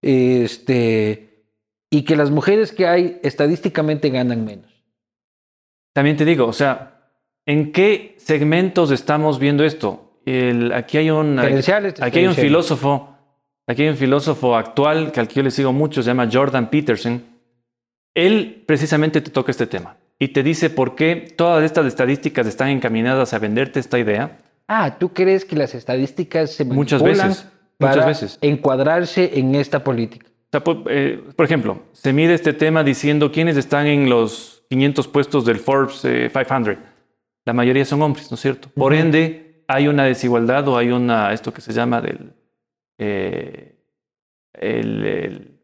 este, y que las mujeres que hay estadísticamente ganan menos. También te digo, o sea, ¿en qué segmentos estamos viendo esto? El- aquí hay un, Gerenciales, aquí hay un filósofo, aquí hay un filósofo actual que al que yo le sigo mucho, se llama Jordan Peterson. Él precisamente te toca este tema y te dice por qué todas estas estadísticas están encaminadas a venderte esta idea. Ah, ¿tú crees que las estadísticas se Muchas veces, para muchas veces. encuadrarse en esta política? O sea, por, eh, por ejemplo, se mide este tema diciendo quiénes están en los 500 puestos del Forbes eh, 500. La mayoría son hombres, ¿no es cierto? Por ende, hay una desigualdad o hay una, esto que se llama del... eh, el- el-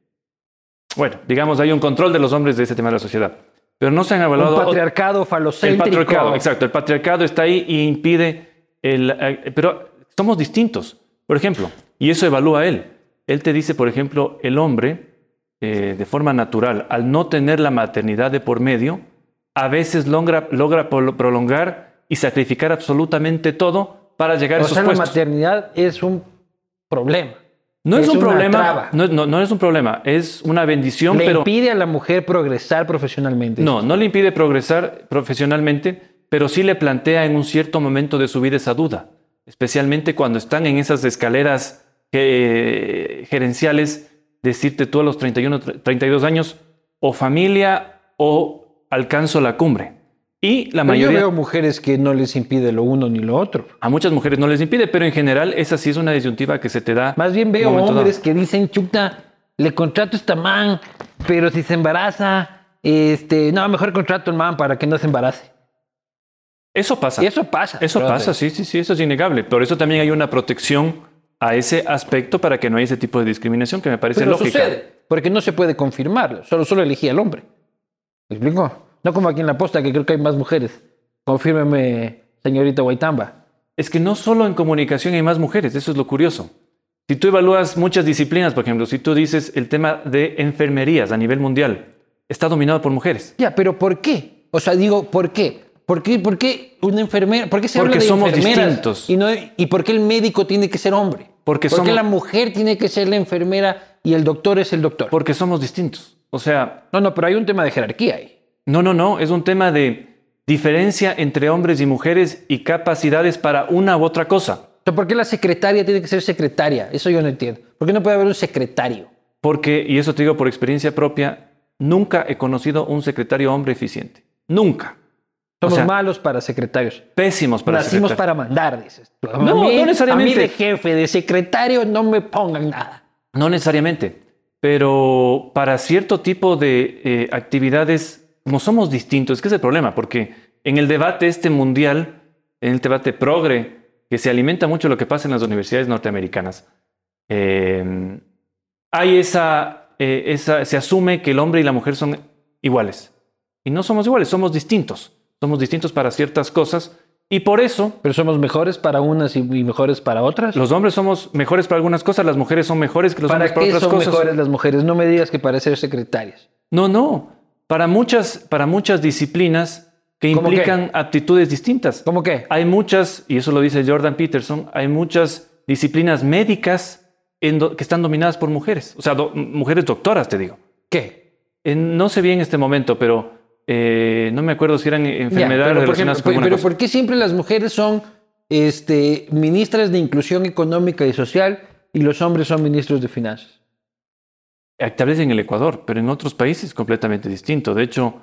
bueno, digamos, hay un control de los hombres de ese tema de la sociedad. Pero no se han Un evaluado... patriarcado el falocéntrico. patriarcado, exacto. El patriarcado está ahí y impide el... eh, pero somos distintos. Por ejemplo, y eso evalúa él. Él te dice, por ejemplo, el hombre, eh, de forma natural, al no tener la maternidad de por medio, a veces logra, prolongar y sacrificar absolutamente todo para llegar a esos sea, la maternidad es un problema. No es, es un problema, no, no- no es un problema, es una bendición, Le pero impide a la mujer progresar profesionalmente. no, no le impide progresar profesionalmente, pero sí le plantea en un cierto momento de su vida esa duda, especialmente cuando están en esas escaleras eh, gerenciales, decirte tú a los 31, 32 años, o familia o alcanzo la cumbre. Y la Pero yo mayoría, veo mujeres que no les impide lo uno ni lo otro. a muchas mujeres no les impide, pero en general esa sí es una disyuntiva que se te da. Más bien en veo hombres dado. que dicen, chuta, le contrato a esta man, pero si se embaraza, este, no, mejor contrato al man para que no se embarace. Eso pasa. Y eso pasa. Eso pasa, sí, sí, sí, eso es innegable. Por eso también hay una protección a ese aspecto para que no haya ese tipo de discriminación que me parece Pero lógica. sucede, porque no se puede confirmarlo. Solo, solo elegí al hombre. ¿Me explico? No como aquí en la posta, que creo que hay más mujeres. Confírmeme, señorita Guaitamba. Es que no solo en comunicación hay más mujeres, eso es lo curioso. Si tú evalúas muchas disciplinas, por ejemplo, si tú dices el tema de enfermerías a nivel mundial, está dominado por mujeres. Ya, pero ¿por qué? O sea, digo, ¿por qué? ¿Por qué, por qué una enfermera? ¿Por qué se Porque habla de somos enfermeras distintos. Y, no, ¿Y por qué el médico tiene que ser hombre? Porque ¿Por qué la mujer tiene que ser la enfermera y el doctor es el doctor? Porque somos distintos. O sea, No, no, pero hay un tema de jerarquía ahí. No, no, no, es un tema de diferencia entre hombres y mujeres y capacidades para una u otra cosa. O sea, ¿por qué la secretaria tiene que ser secretaria? Eso yo no entiendo. ¿Por qué no puede haber un secretario? Porque, y eso te digo por experiencia propia, nunca he conocido un secretario hombre eficiente. Nunca. Somos O sea, malos para secretarios. Pésimos para Nacimos secretarios. para mandar, dices. No, mí- no necesariamente. A mí de jefe, de secretario, no me pongan nada. No necesariamente, pero para cierto tipo de eh, actividades, como somos distintos, es que es el problema, porque en el debate este mundial, en el debate progre, que se alimenta mucho lo que pasa en las universidades norteamericanas, eh, hay esa, eh, esa, se asume que el hombre y la mujer son iguales. Y no somos iguales, somos distintos. Somos distintos para ciertas cosas y por eso Pero somos mejores para unas y mejores para otras. los hombres somos mejores para algunas cosas, las mujeres son mejores que los ¿Para hombres para qué otras son cosas. mejores las mujeres? No me digas que para ser secretarias. No, no. Para muchas, para muchas disciplinas que ¿Cómo implican aptitudes distintas. ¿Cómo qué? Hay muchas, y eso lo dice Jordan Peterson, hay muchas disciplinas médicas en do- que están dominadas por mujeres. O sea, do- mujeres doctoras, te digo. ¿Qué? En- no sé bien en este momento, pero eh, no me acuerdo si eran Ya, enfermedades pero, por relacionadas ejemplo, con pero. ¿por qué siempre las mujeres son este, ministras de inclusión económica y social y los hombres son ministros de finanzas? Tal vez en el Ecuador, pero en otros países es completamente distinto. De hecho,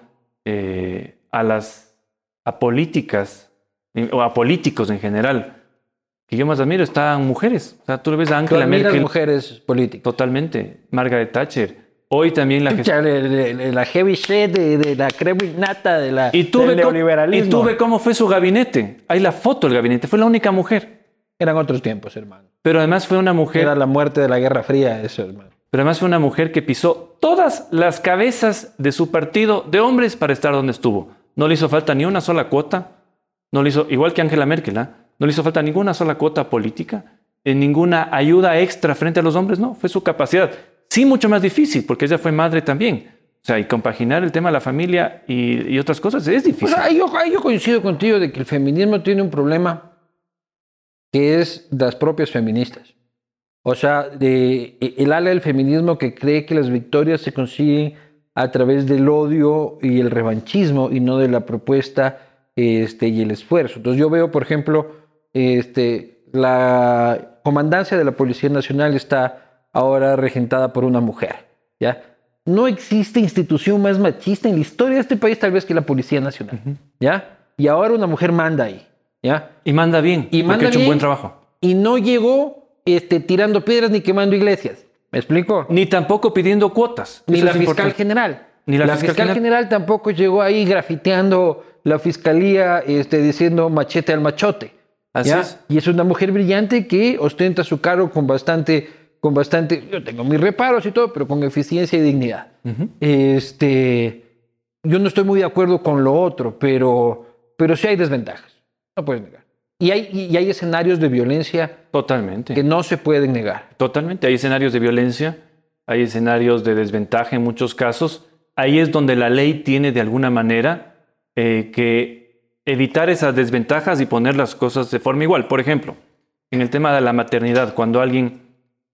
eh, a las a políticas o a políticos en general que yo más admiro están mujeres. O sea, tú le ves a Angela Merkel mujeres políticas. totalmente, Margaret Thatcher. Hoy también la Chucha, le- le- le- la heavy shit de, de la crema innata de la, y tú, del ve cómo, neoliberalismo. y tú ve cómo fue su gabinete. Hay la foto del gabinete. Fue la única mujer. Eran otros tiempos, hermano. Pero además fue una mujer Era la muerte de la Guerra Fría, eso, hermano. Pero además fue una mujer que pisó todas las cabezas de su partido de hombres para estar donde estuvo. No le hizo falta ni una sola cuota. No le hizo, igual que Angela Merkel, ¿ah? no le hizo falta ninguna sola cuota política, en ninguna ayuda extra frente a los hombres, no, fue su capacidad. Sí, mucho más difícil, porque ella fue madre también. O sea, y compaginar el tema de la familia y, otras cosas es difícil. Pues yo, yo coincido contigo de que el feminismo tiene un problema que es las propias feministas. O sea, de, el ala del feminismo que cree que las victorias se consiguen a través del odio y el revanchismo y no de la propuesta este, y el esfuerzo. Entonces yo veo, por ejemplo, este, la comandancia de la Policía Nacional está ahora regentada por una mujer. ¿ya? No existe institución más machista en la historia de este país tal vez que la Policía Nacional. ¿ya? Y ahora una mujer manda ahí. ¿ya? Y manda bien, Y porque manda ha hecho un buen trabajo. Y no llegó este, tirando piedras ni quemando iglesias. ¿Me explico? Ni tampoco pidiendo cuotas. Ni Eso la fiscal importante. general. Ni la la fiscal fiscal, general. tampoco llegó ahí grafiteando la fiscalía este, diciendo machete al machote. Así ¿ya? es. Y es una mujer brillante que ostenta su cargo con bastante, con bastante, yo tengo mis reparos y todo, pero con eficiencia y dignidad. Este, yo no estoy muy de acuerdo con lo otro, pero, pero sí hay desventajas. No puedes negar. Y hay, y hay escenarios de violencia Totalmente. que no se pueden negar. Totalmente. Hay escenarios de violencia, hay escenarios de desventaja en muchos casos. Ahí es donde la ley tiene de alguna manera eh, que evitar esas desventajas y poner las cosas de forma igual. Por ejemplo, en el tema de la maternidad, cuando alguien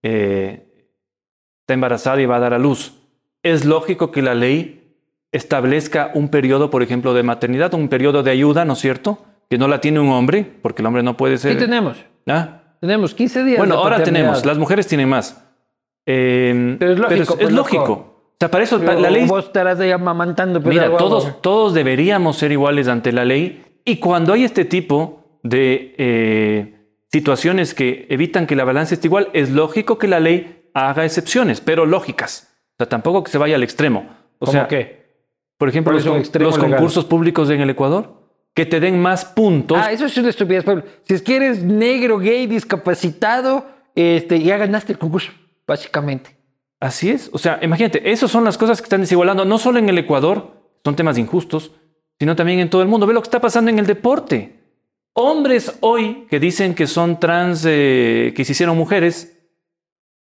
eh, está embarazada y va a dar a luz, es lógico que la ley establezca un periodo, por ejemplo, de maternidad, un periodo de ayuda, ¿no es cierto? Que no la tiene un hombre, porque el hombre no puede ¿Qué ser... tenemos? ¿Ah? Tenemos 15 días. Bueno, de ahora tenemos, las mujeres tienen más. Eh, Pero es lógico, es, pues, lógico. loco. O sea, para eso Pero la ley. Vos estarás ahí amamantando. pues, Mira, todos, todos deberíamos ser iguales ante la ley. Y cuando hay este tipo de eh, situaciones que evitan que la balanza esté igual, es lógico que la ley haga excepciones, pero lógicas. O sea, tampoco que se vaya al extremo. O ¿Cómo sea, qué? por ejemplo, ¿Cuál los, concursos públicos en el Ecuador, que te den más puntos. Ah, eso es una estupidez, Pablo. Si es que eres negro, gay, discapacitado, este, ya ganaste el concurso, básicamente. Así es. O sea, imagínate, esas son las cosas que están desigualando, no solo en el Ecuador, son temas injustos, sino también en todo el mundo. Ve lo que está pasando en el deporte. Hombres hoy que dicen que son trans, eh, que se hicieron mujeres,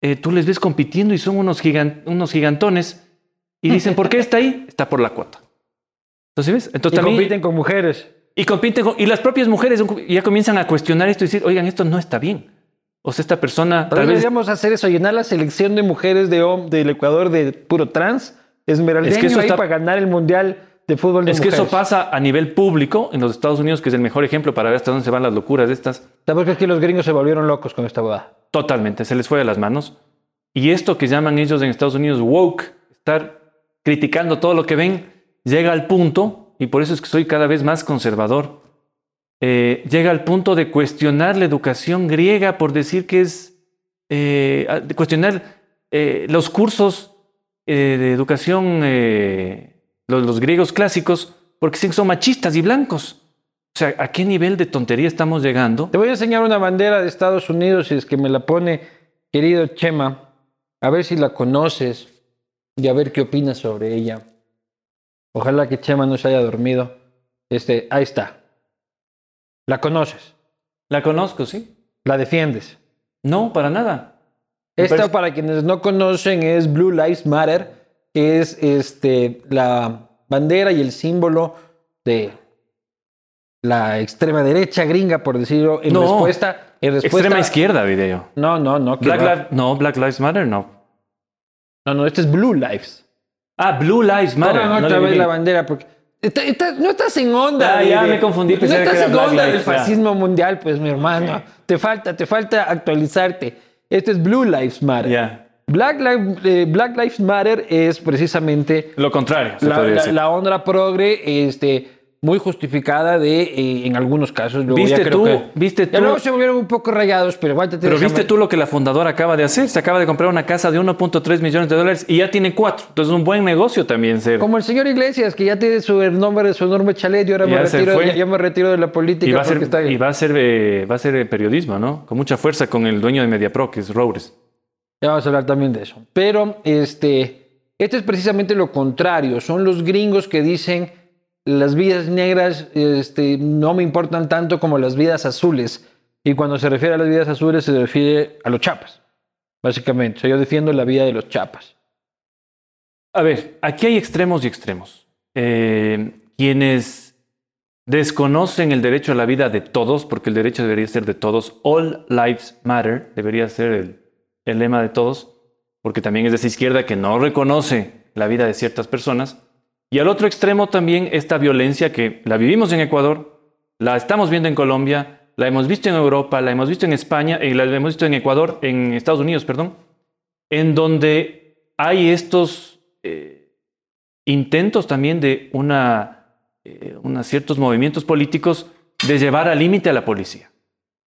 eh, tú les ves compitiendo y son unos, gigan- unos gigantones y dicen, ¿por qué está ahí? Está por la cuota. Entonces, ¿ves? Entonces Y también... compiten con mujeres. Y compiten con- y las propias mujeres ya comienzan a cuestionar esto y decir, oigan, esto no está bien. O sea, esta persona Tal tal vez deberíamos hacer eso, llenar la selección de mujeres de hom- del Ecuador de puro trans, esmeraldeño Es que eso ahí está- para ganar el mundial de fútbol de es que mujeres. eso pasa a nivel público en los Estados Unidos, que es el mejor ejemplo para ver hasta dónde se van las locuras de estas. ¿Sabes que que los gringos se volvieron locos con esta boda? Totalmente, se les fue de las manos. Y esto que llaman ellos en Estados Unidos woke, estar criticando todo lo que ven, llega al punto, y por eso es que soy cada vez más conservador, eh, llega al punto de cuestionar la educación griega por decir que es, eh, cuestionar eh, los cursos eh, de educación, los, los griegos clásicos, porque son machistas y blancos. O sea, ¿a qué nivel de tontería estamos llegando? Te voy a enseñar una bandera de Estados Unidos, si es que me la pone querido Chema, a ver si la conoces y a ver qué opinas sobre ella. Ojalá que Chema no se haya dormido. Este, ahí está. La conoces, La conozco, sí. la defiendes. No, para nada. Me Esta, parece- para quienes no conocen, es Blue Lives Matter, es este, la bandera y el símbolo de la extrema derecha gringa, por decirlo, en No. respuesta. En respuesta Extrema izquierda, video. No, no, no. Black. Lives, no, Black Lives Matter, no. No, no, este es Blue Lives. Ah, Blue Lives Matter. Pongan no otra le vez vi. la bandera, porque está- está- no estás en onda. Ah, ya de- me confundí, No estás en onda del ya. fascismo mundial, pues, mi hermano. Te falta, te falta actualizarte. Este es Blue Lives Matter. Ya. Black, Lives- eh, Black Lives Matter es precisamente Lo contrario, se la, podría la- decir. la onda progre, este, muy justificada de, eh, en algunos casos. luego ¿Viste ya creo tú? que- ¿Viste Ya tú? luego se volvieron un poco rayados, pero aguántate. Pero viste tú lo que la fundadora acaba de hacer. Se acaba de comprar una casa de 1.3 millones de dólares y ya tiene cuatro. Entonces es un buen negocio también ser. Como el señor Iglesias, que ya tiene su nombre, su enorme chalet y ahora me Ya se retiro, ya, ya me retiro de la política Y va a ser, está y va a ser, eh, va a ser eh, periodismo, ¿no? Con mucha fuerza con el dueño de MediaPro, que es Roures. Ya vamos a hablar también de eso. Pero este, esto es precisamente lo contrario. Son los gringos que dicen las vidas negras este, no me importan tanto como las vidas azules. Y cuando se refiere a las vidas azules se refiere a los chapas, básicamente. O sea, yo defiendo la vida de los chapas. A ver, aquí hay extremos y extremos. Eh, quienes desconocen el derecho a la vida de todos, porque el derecho debería ser de todos, all lives matter, debería ser el, el lema de todos, porque también es de esa izquierda que no reconoce la vida de ciertas personas. Y al otro extremo también esta violencia que la vivimos en Ecuador, la estamos viendo en Colombia, la hemos visto en Europa, la hemos visto en España y la hemos visto en Ecuador, en Estados Unidos, perdón, en donde hay estos eh, intentos también de una, eh, unos ciertos movimientos políticos de llevar al límite a la policía.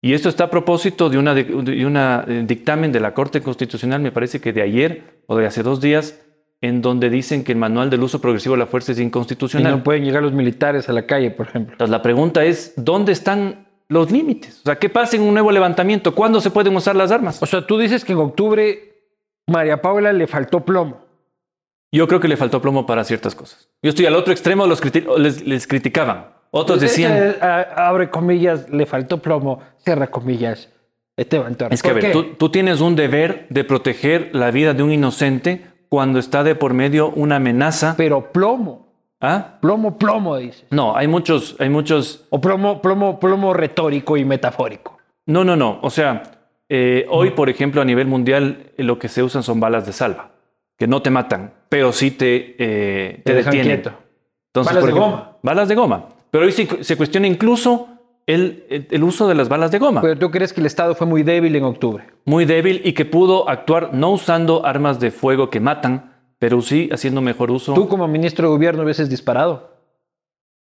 Y esto está a propósito de una, de una eh, dictamen de la Corte Constitucional, me parece que de ayer o de hace dos días, en donde dicen que el manual del uso progresivo de la fuerza es Y inconstitucional. no pueden llegar los militares a la calle, por ejemplo. Entonces la pregunta es, ¿dónde están los límites? O sea, ¿qué pasa en un nuevo levantamiento? ¿Cuándo se pueden usar las armas? O sea, tú dices que en octubre María Paula le faltó plomo. Yo creo que le faltó plomo para ciertas cosas. Yo estoy al otro extremo, los criti- les, les criticaban. Otros decían... Eh, eh, abre comillas, le faltó plomo, cierra comillas. Esteban Torres. Es que, a ¿Por ver, tú tienes un deber de proteger la vida de un inocente cuando está de por medio una amenaza. Pero plomo, ¿Ah? plomo, plomo, dices. No, hay muchos, hay muchos... O plomo, plomo, plomo retórico y metafórico. No, no, no. O sea, eh, hoy, por ejemplo, a nivel mundial, eh, lo que se usan son balas de salva, que no te matan, pero sí te, eh, te, detienen. Entonces, Balas por de goma. Balas de goma. Pero hoy se, se cuestiona incluso el, el- el uso de las balas de goma. Pero tú crees que el Estado fue muy débil en octubre. muy débil y que pudo actuar no usando armas de fuego que matan, pero sí haciendo mejor uso. Tú como ministro de gobierno hubieses disparado.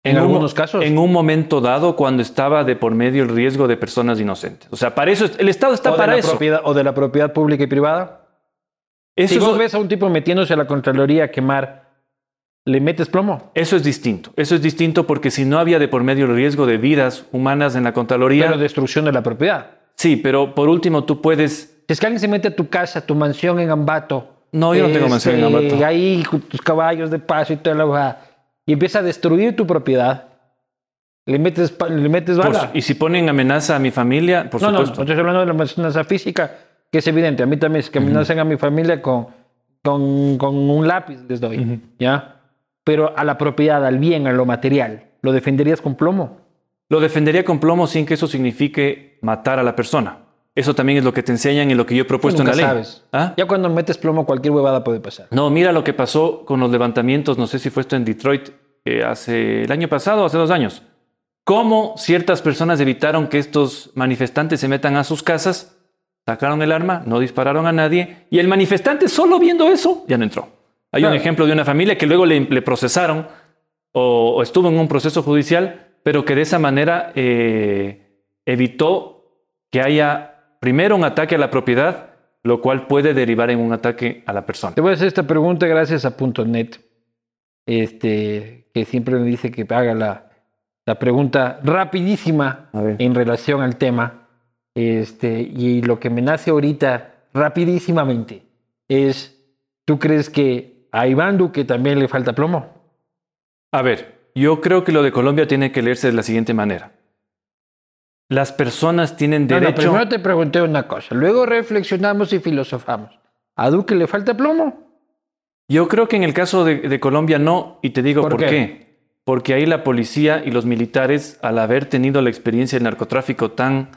En, algunos casos. En un momento dado, cuando estaba de por medio el riesgo de personas inocentes. O sea, para eso, es- el Estado está o, de para la eso. propiedad, o de la propiedad pública y privada. Eso, si es, vos ves a un tipo metiéndose a la Contraloría a quemar, ¿le metes plomo? eso es distinto. Eso es distinto porque si no había de por medio el riesgo de vidas humanas en la Contraloría. Pero destrucción de la propiedad. sí, pero por último tú puedes. Es que alguien se mete a tu casa, a tu mansión en Ambato. No, yo no tengo mansión en este, Ambato. Ahí tus caballos de paso y toda la hueá, Y empieza a destruir tu propiedad. Le metes, le metes por- bala. y si ponen amenaza a mi familia, por no, no, no supuesto. estoy hablando de la amenaza física. que es evidente. A mí también, es que amenazan a mi familia con, con, con un lápiz, les doy. ¿ya? Pero a la propiedad, al bien, a lo material, ¿lo defenderías con plomo? Lo defendería con plomo sin que eso signifique matar a la persona. Eso también es lo que te enseñan y lo que yo he propuesto en la ley. sabes. ¿Ah? Ya cuando metes plomo, cualquier huevada puede pasar. No, mira lo que pasó con los levantamientos, no sé si fue esto en Detroit eh, hace el año pasado o hace dos años. Cómo ciertas personas evitaron que estos manifestantes se metan a sus casas, sacaron el arma, no dispararon a nadie y el manifestante solo viendo eso ya no entró. Hay Claro. un ejemplo de una familia que luego le, le procesaron o, o estuvo en un proceso judicial, pero que de esa manera eh, evitó que haya primero un ataque a la propiedad, lo cual puede derivar en un ataque a la persona. Te voy a hacer esta pregunta gracias a Punto .net, este, que siempre me dice que haga la, la pregunta rapidísima en relación al tema. Este, y lo que me nace ahorita rapidísimamente es, ¿tú crees que a Iván Duque también le falta plomo? A ver, yo creo que lo de Colombia tiene que leerse de la siguiente manera. Las personas tienen No, no, derecho... primero te pregunté una cosa, luego reflexionamos y filosofamos. ¿A Duque le falta plomo? Yo creo que en el caso de, de Colombia no, y te digo ¿Por por, qué? qué? Porque ahí la policía y los militares, al haber tenido la experiencia del narcotráfico tan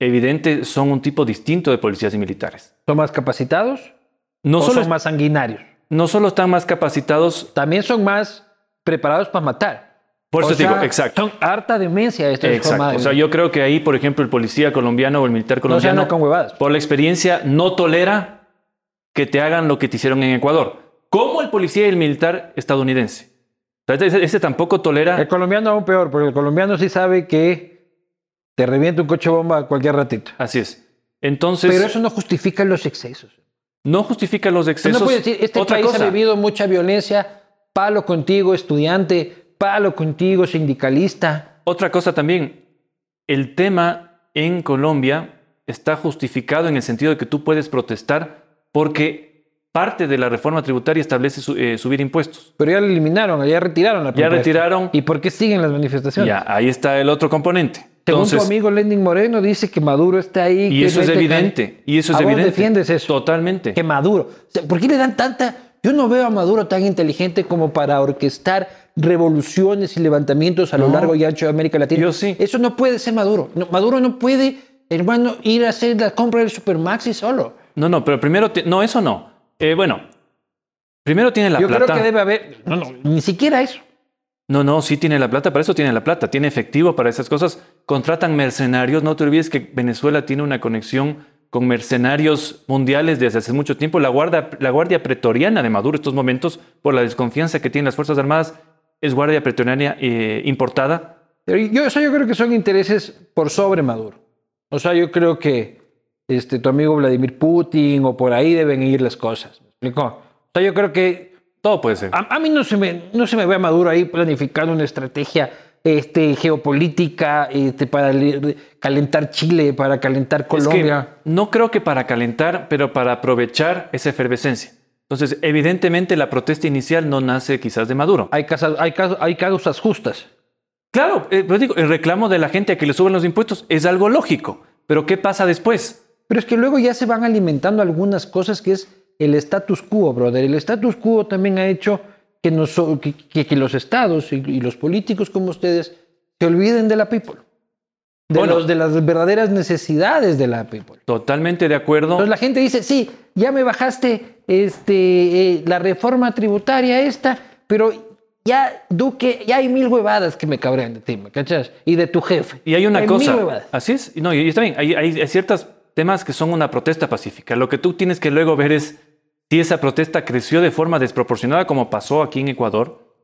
evidente, son un tipo distinto de policías y militares. ¿Son más capacitados No o solo, son más sanguinarios? No solo están más capacitados, También son más preparados para matar. por eso digo, exacto. Son harta demencia estos de Exacto. O sea, yo creo que ahí, por ejemplo, el policía colombiano o el militar no colombiano, anda con huevadas. por la experiencia, no tolera que te hagan lo que te hicieron en Ecuador. Como el policía y el militar estadounidense. O sea, Ese, ese tampoco tolera. El colombiano aún peor, porque el colombiano sí sabe que te revienta un coche bomba a cualquier ratito. Así es. Entonces, Pero eso no justifica los excesos. No justifica los excesos. no puedes decir, este Otra país cosa, ha vivido mucha violencia, palo contigo, estudiante, palo contigo, sindicalista. otra cosa también. El tema en Colombia está justificado en el sentido de que tú puedes protestar porque parte de la reforma tributaria establece su- eh, subir impuestos. Pero ya lo eliminaron, ya retiraron la Ya retiraron. ¿Y por qué siguen las manifestaciones? Ya, ahí está el otro componente. Según Entonces, tu amigo Lenin Moreno dice que Maduro está ahí. y que eso es evidente. Y eso es ¿A vos evidente. defiendes eso? Totalmente. que Maduro. O sea, ¿Por qué le dan tanta.? Yo no veo a Maduro tan inteligente como para orquestar revoluciones y levantamientos a lo largo y ancho de América Latina. Yo sí. Eso no puede ser Maduro. No, Maduro no puede, hermano, ir a hacer la compra del Supermaxi solo. No, no, pero primero, te- no, eso no. Eh, bueno, primero tiene la Yo plata. creo que debe haber. No, no, ni siquiera eso. No, no, sí tiene la plata, para eso tiene la plata, tiene efectivo para esas cosas. Contratan mercenarios, no te olvides que Venezuela tiene una conexión con mercenarios mundiales desde hace mucho tiempo. La guardia, la guardia pretoriana de Maduro en estos momentos, por la desconfianza que tienen las Fuerzas Armadas, es guardia pretoriana eh, importada. Pero yo, o sea, yo creo que son intereses por sobre Maduro. O sea, yo creo que este, tu amigo Vladimir Putin o por ahí deben ir las cosas. ¿Me explico? O sea, yo creo que Todo puede ser. A, a mí no se, me, no se me ve a Maduro ahí planificando una estrategia este, geopolítica este, para calentar Chile, para calentar Es que Colombia. no creo que para calentar, pero para aprovechar esa efervescencia. Entonces, evidentemente, la protesta inicial no nace quizás de Maduro. Hay, hay, caso- hay causas justas. Claro, eh, pero digo, el reclamo de la gente a que le suben los impuestos es algo lógico. Pero ¿qué pasa después? Pero es que luego ya se van alimentando algunas cosas que es el status quo, brother. El status quo también ha hecho que, nos- que, que- los estados y, y los políticos como ustedes se olviden de la people. De, Bueno. los- de las verdaderas necesidades de la people. Totalmente de acuerdo. Entonces la gente dice, sí, ya me bajaste este, eh, la reforma tributaria esta, pero ya, Duque, ya hay mil huevadas que me cabrean de ti, ¿me cachas? Y de tu jefe. Y hay una Hay cosa. mil. Así es. No, y está bien. Hay, hay- hay ciertos temas que son una protesta pacífica. Lo que tú tienes que luego ver es si esa protesta creció de forma desproporcionada, como pasó aquí en Ecuador.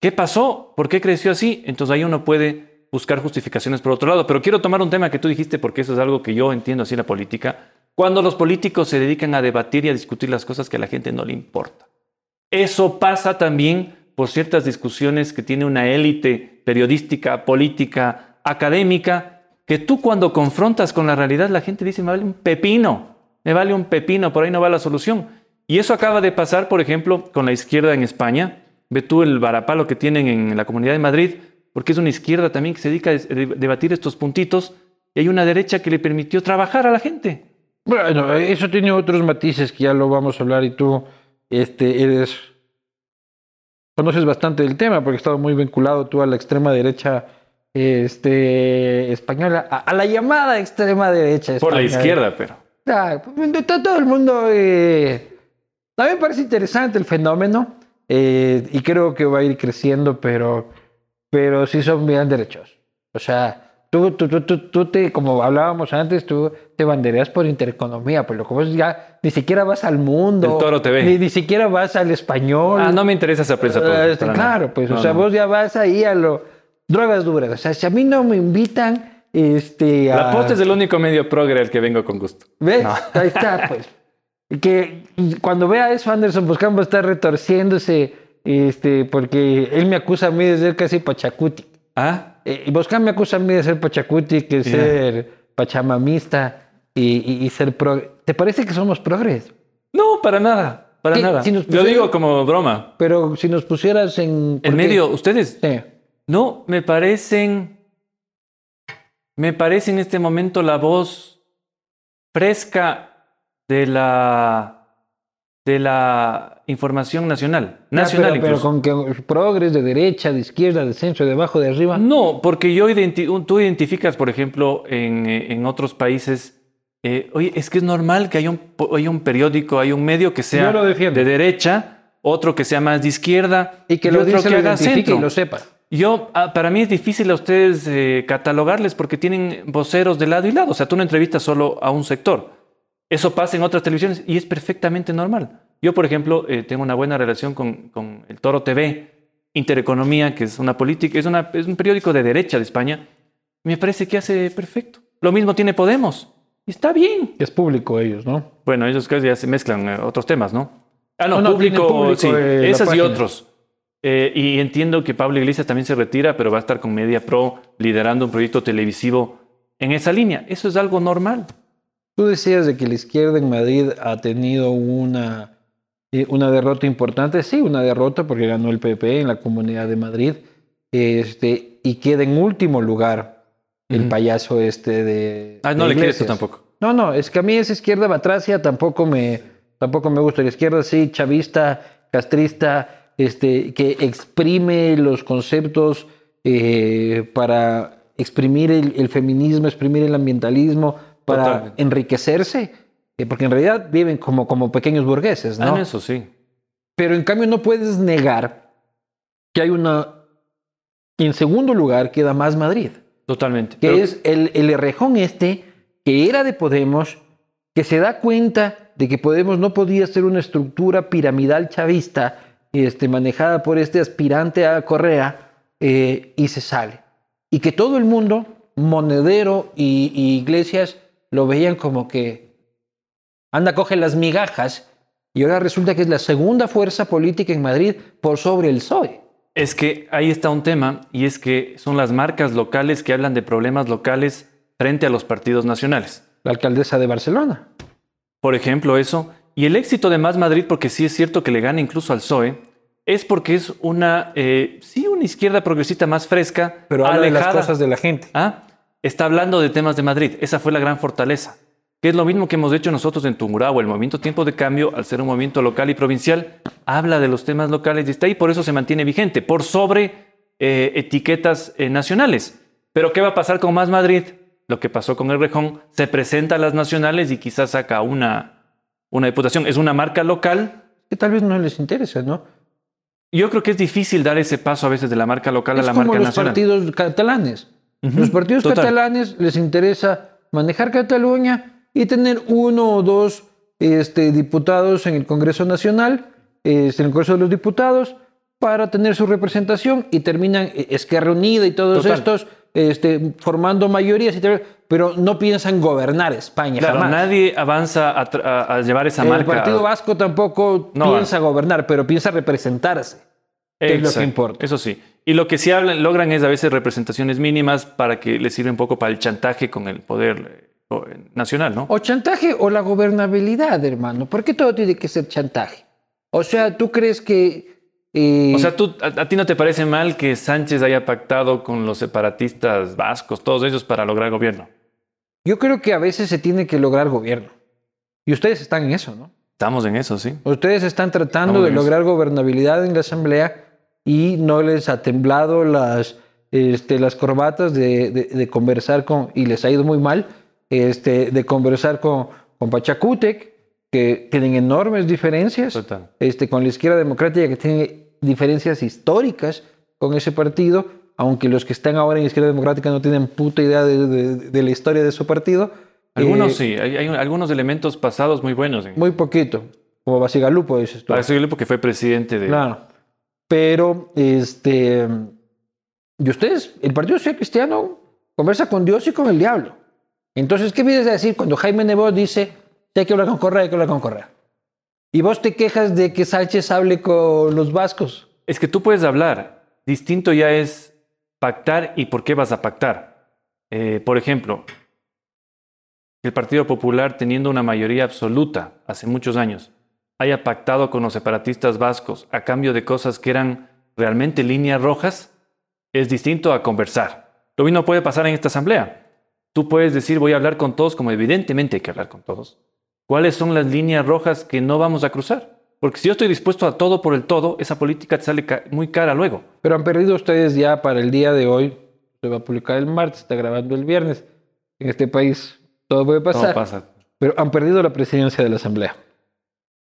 ¿Qué pasó? ¿Por qué creció así? Entonces ahí uno puede buscar justificaciones por otro lado. Pero quiero tomar un tema que tú dijiste porque eso es algo que yo entiendo así en la política. Cuando los políticos se dedican a debatir y a discutir las cosas que a la gente no le importa. Eso pasa también por ciertas discusiones que tiene una élite periodística, política, académica, que tú cuando confrontas con la realidad, la gente dice, me vale un pepino, me vale un pepino, por ahí no va la solución. Y eso acaba de pasar, por ejemplo, con la izquierda en España. Ve tú el varapalo que tienen en la Comunidad de Madrid, porque es una izquierda también que se dedica a debatir estos puntitos, y hay una derecha que le permitió trabajar a la gente. Bueno, eso tiene otros matices que ya lo vamos a hablar y tú este, eres, conoces bastante del tema porque has estado muy vinculado tú a la extrema derecha este, española, a, la llamada extrema derecha. Por la izquierda, pero. Ah, todo el mundo. Eh, me parece interesante el fenómeno eh, y creo que va a ir creciendo, pero, pero sí son bien derechos. O sea, tú, tú, tú, tú, te, como hablábamos antes, tú te bandereas por intereconomía, pero como ya ni siquiera vas al mundo. El Toro TV. Ni, ni siquiera vas al español. Ah, no me interesa esa prensa. Uh, claro, pues, o sea, vos ya vas ahí a lo drogas duras. O sea, si a mí no me invitan, este. A... La posta es el único medio progre al que vengo con gusto. ¿Ves? Ahí está, pues. Que cuando vea eso, Anderson va a estar retorciéndose, este, porque él me acusa a mí de ser casi pachacuti. Ah. Eh, y Buscán me acusa a mí de ser pachacuti, que ser pachamamista y, y, ser progre. ¿Te parece que somos progres? No, para nada. Para nada. Si Lo digo como broma. Pero si nos pusieras en. En medio, ustedes. Sí. No, me parecen, me parece en este momento la voz fresca de la, de la información nacional, nacional pero, con que progres de derecha, de izquierda, de centro, de abajo, de arriba. No, porque yo tú identificas, por ejemplo, en, en otros países, eh, oye, es que es normal que haya un, haya un periódico, hay un medio que sea de derecha, otro que sea más de izquierda y que lo otro que haga centro. y lo sepa. Yo, ah, para mí es difícil a ustedes eh, catalogarles porque tienen voceros de lado y lado. O sea, tú no entrevistas solo a un sector. Eso pasa en otras televisiones y es perfectamente normal. Yo, por ejemplo, eh, tengo una buena relación con, con, el Toro TV, Intereconomía, que es una política, es, una, es un periódico de derecha de España. Me parece que hace perfecto. Lo mismo tiene Podemos. Y está bien. Es público ellos, ¿no? Bueno, ellos casi ya se mezclan eh, otros temas, ¿no? Ah, no, público, público, sí. Esas y otros. Eh, y entiendo que Pablo Iglesias también se retira, pero va a estar con Media Pro liderando un proyecto televisivo en esa línea. Eso es algo normal. Tú decías de que la izquierda en Madrid ha tenido una, eh, una derrota importante. Sí, una derrota porque ganó el PP en la Comunidad de Madrid este, y queda en último lugar el payaso este de. Ah, no le crees tú tampoco. No, no, es que a mí esa izquierda batracia tampoco me, tampoco me gusta. La izquierda sí, chavista, castrista este, que exprime los conceptos eh, para exprimir el, feminismo, exprimir el ambientalismo, para enriquecerse, eh, porque en realidad viven como, como pequeños burgueses, ¿no? Ah, eso sí. Pero en cambio no puedes negar que hay una... En segundo lugar queda más Madrid. Totalmente. Que es el, el errejón este, que era de Podemos, que se da cuenta de que Podemos no podía ser una estructura piramidal chavista, este, manejada por este aspirante a Correa eh, y se sale. Y que todo el mundo, Monedero y, Iglesias, lo veían como que anda, coge las migajas y ahora resulta que es la segunda fuerza política en Madrid por sobre el PSOE. Es que ahí está un tema y es que son las marcas locales que hablan de problemas locales frente a los partidos nacionales. La alcaldesa de Barcelona. Por ejemplo, eso. Y el éxito de Más Madrid, porque sí es cierto que le gana incluso al PSOE, es porque es una, eh, sí, una izquierda progresista más fresca, pero habla alejada. de las cosas de la gente. ¿Ah? Está hablando de temas de Madrid. Esa fue la gran fortaleza. Que es lo mismo que hemos hecho nosotros en Tungurahua. El movimiento Tiempo de Cambio, al ser un movimiento local y provincial, habla de los temas locales y está ahí, por eso se mantiene vigente, por sobre eh, etiquetas eh, nacionales. Pero ¿qué va a pasar con Más Madrid? Lo que pasó con el Rejón, se presenta a las nacionales y quizás saca una, una diputación. Es una marca local. Que tal vez no les interesa, ¿no? Yo creo que es difícil dar ese paso a veces de la marca local a la marca los nacional. partidos catalanes. Los partidos catalanes les interesa manejar Cataluña y tener uno o dos este, diputados en el Congreso Nacional, este, en el Congreso de los Diputados, para tener su representación y terminan eh, Esquerra Unida y todos estos este, formando mayorías, pero no piensan gobernar España. Claro, nadie avanza a, llevar esa marca. El Partido Vasco tampoco piensa gobernar, pero piensa representarse. Es lo que importa. Eso sí. Y lo que sí hablan, logran es a veces representaciones mínimas para que les sirva un poco para el chantaje con el poder eh, nacional, ¿no? O chantaje o la gobernabilidad, hermano. ¿Por qué todo tiene que ser chantaje? O sea, ¿tú crees que o sea, ¿tú, a, ti no te parece mal que Sánchez haya pactado con los separatistas vascos, todos ellos, para lograr gobierno? Yo creo que a veces se tiene que lograr gobierno. Y ustedes están en eso, ¿no? Estamos en eso, sí. Ustedes están tratando Estamos de eso. lograr gobernabilidad en la Asamblea y no les ha temblado las, este, las corbatas de, de- de conversar con, y les ha ido muy mal, este, de conversar con, con Pachacútec, que tienen enormes diferencias, Total. este, con la izquierda democrática, que tiene diferencias históricas con ese partido, aunque los que están ahora en izquierda democrática no tienen puta idea de, de- la historia de su partido. Algunos Eh, sí, hay, hay algunos elementos pasados muy buenos. En, Muy poquito, como Basigalupo, dices tú. Ese porque fue presidente de... Claro. Pero, este. Y ustedes, el Partido Social Cristiano conversa con Dios y con el diablo. Entonces, ¿qué vienes a decir cuando Jaime Nebot dice hay que hablar con Correa, hay que hablar con Correa? Y vos te quejas de que Sánchez hable con los vascos. Es que tú puedes hablar. Distinto ya es pactar y por qué vas a pactar. Eh, por ejemplo, el Partido Popular, teniendo una mayoría absoluta hace muchos años, haya pactado con los separatistas vascos a cambio de cosas que eran realmente líneas rojas, es distinto a conversar. Lo mismo puede pasar en esta asamblea. Tú puedes decir voy a hablar con todos, como evidentemente hay que hablar con todos. ¿Cuáles son las líneas rojas que no vamos a cruzar? Porque si yo estoy dispuesto a todo por el todo, esa política te sale ca- muy cara luego. Pero han perdido ustedes ya para el día de hoy. Se va a publicar el martes, está grabando el viernes. En este país todo puede Todo pasar. pasa. Pero han perdido la presidencia de la Asamblea.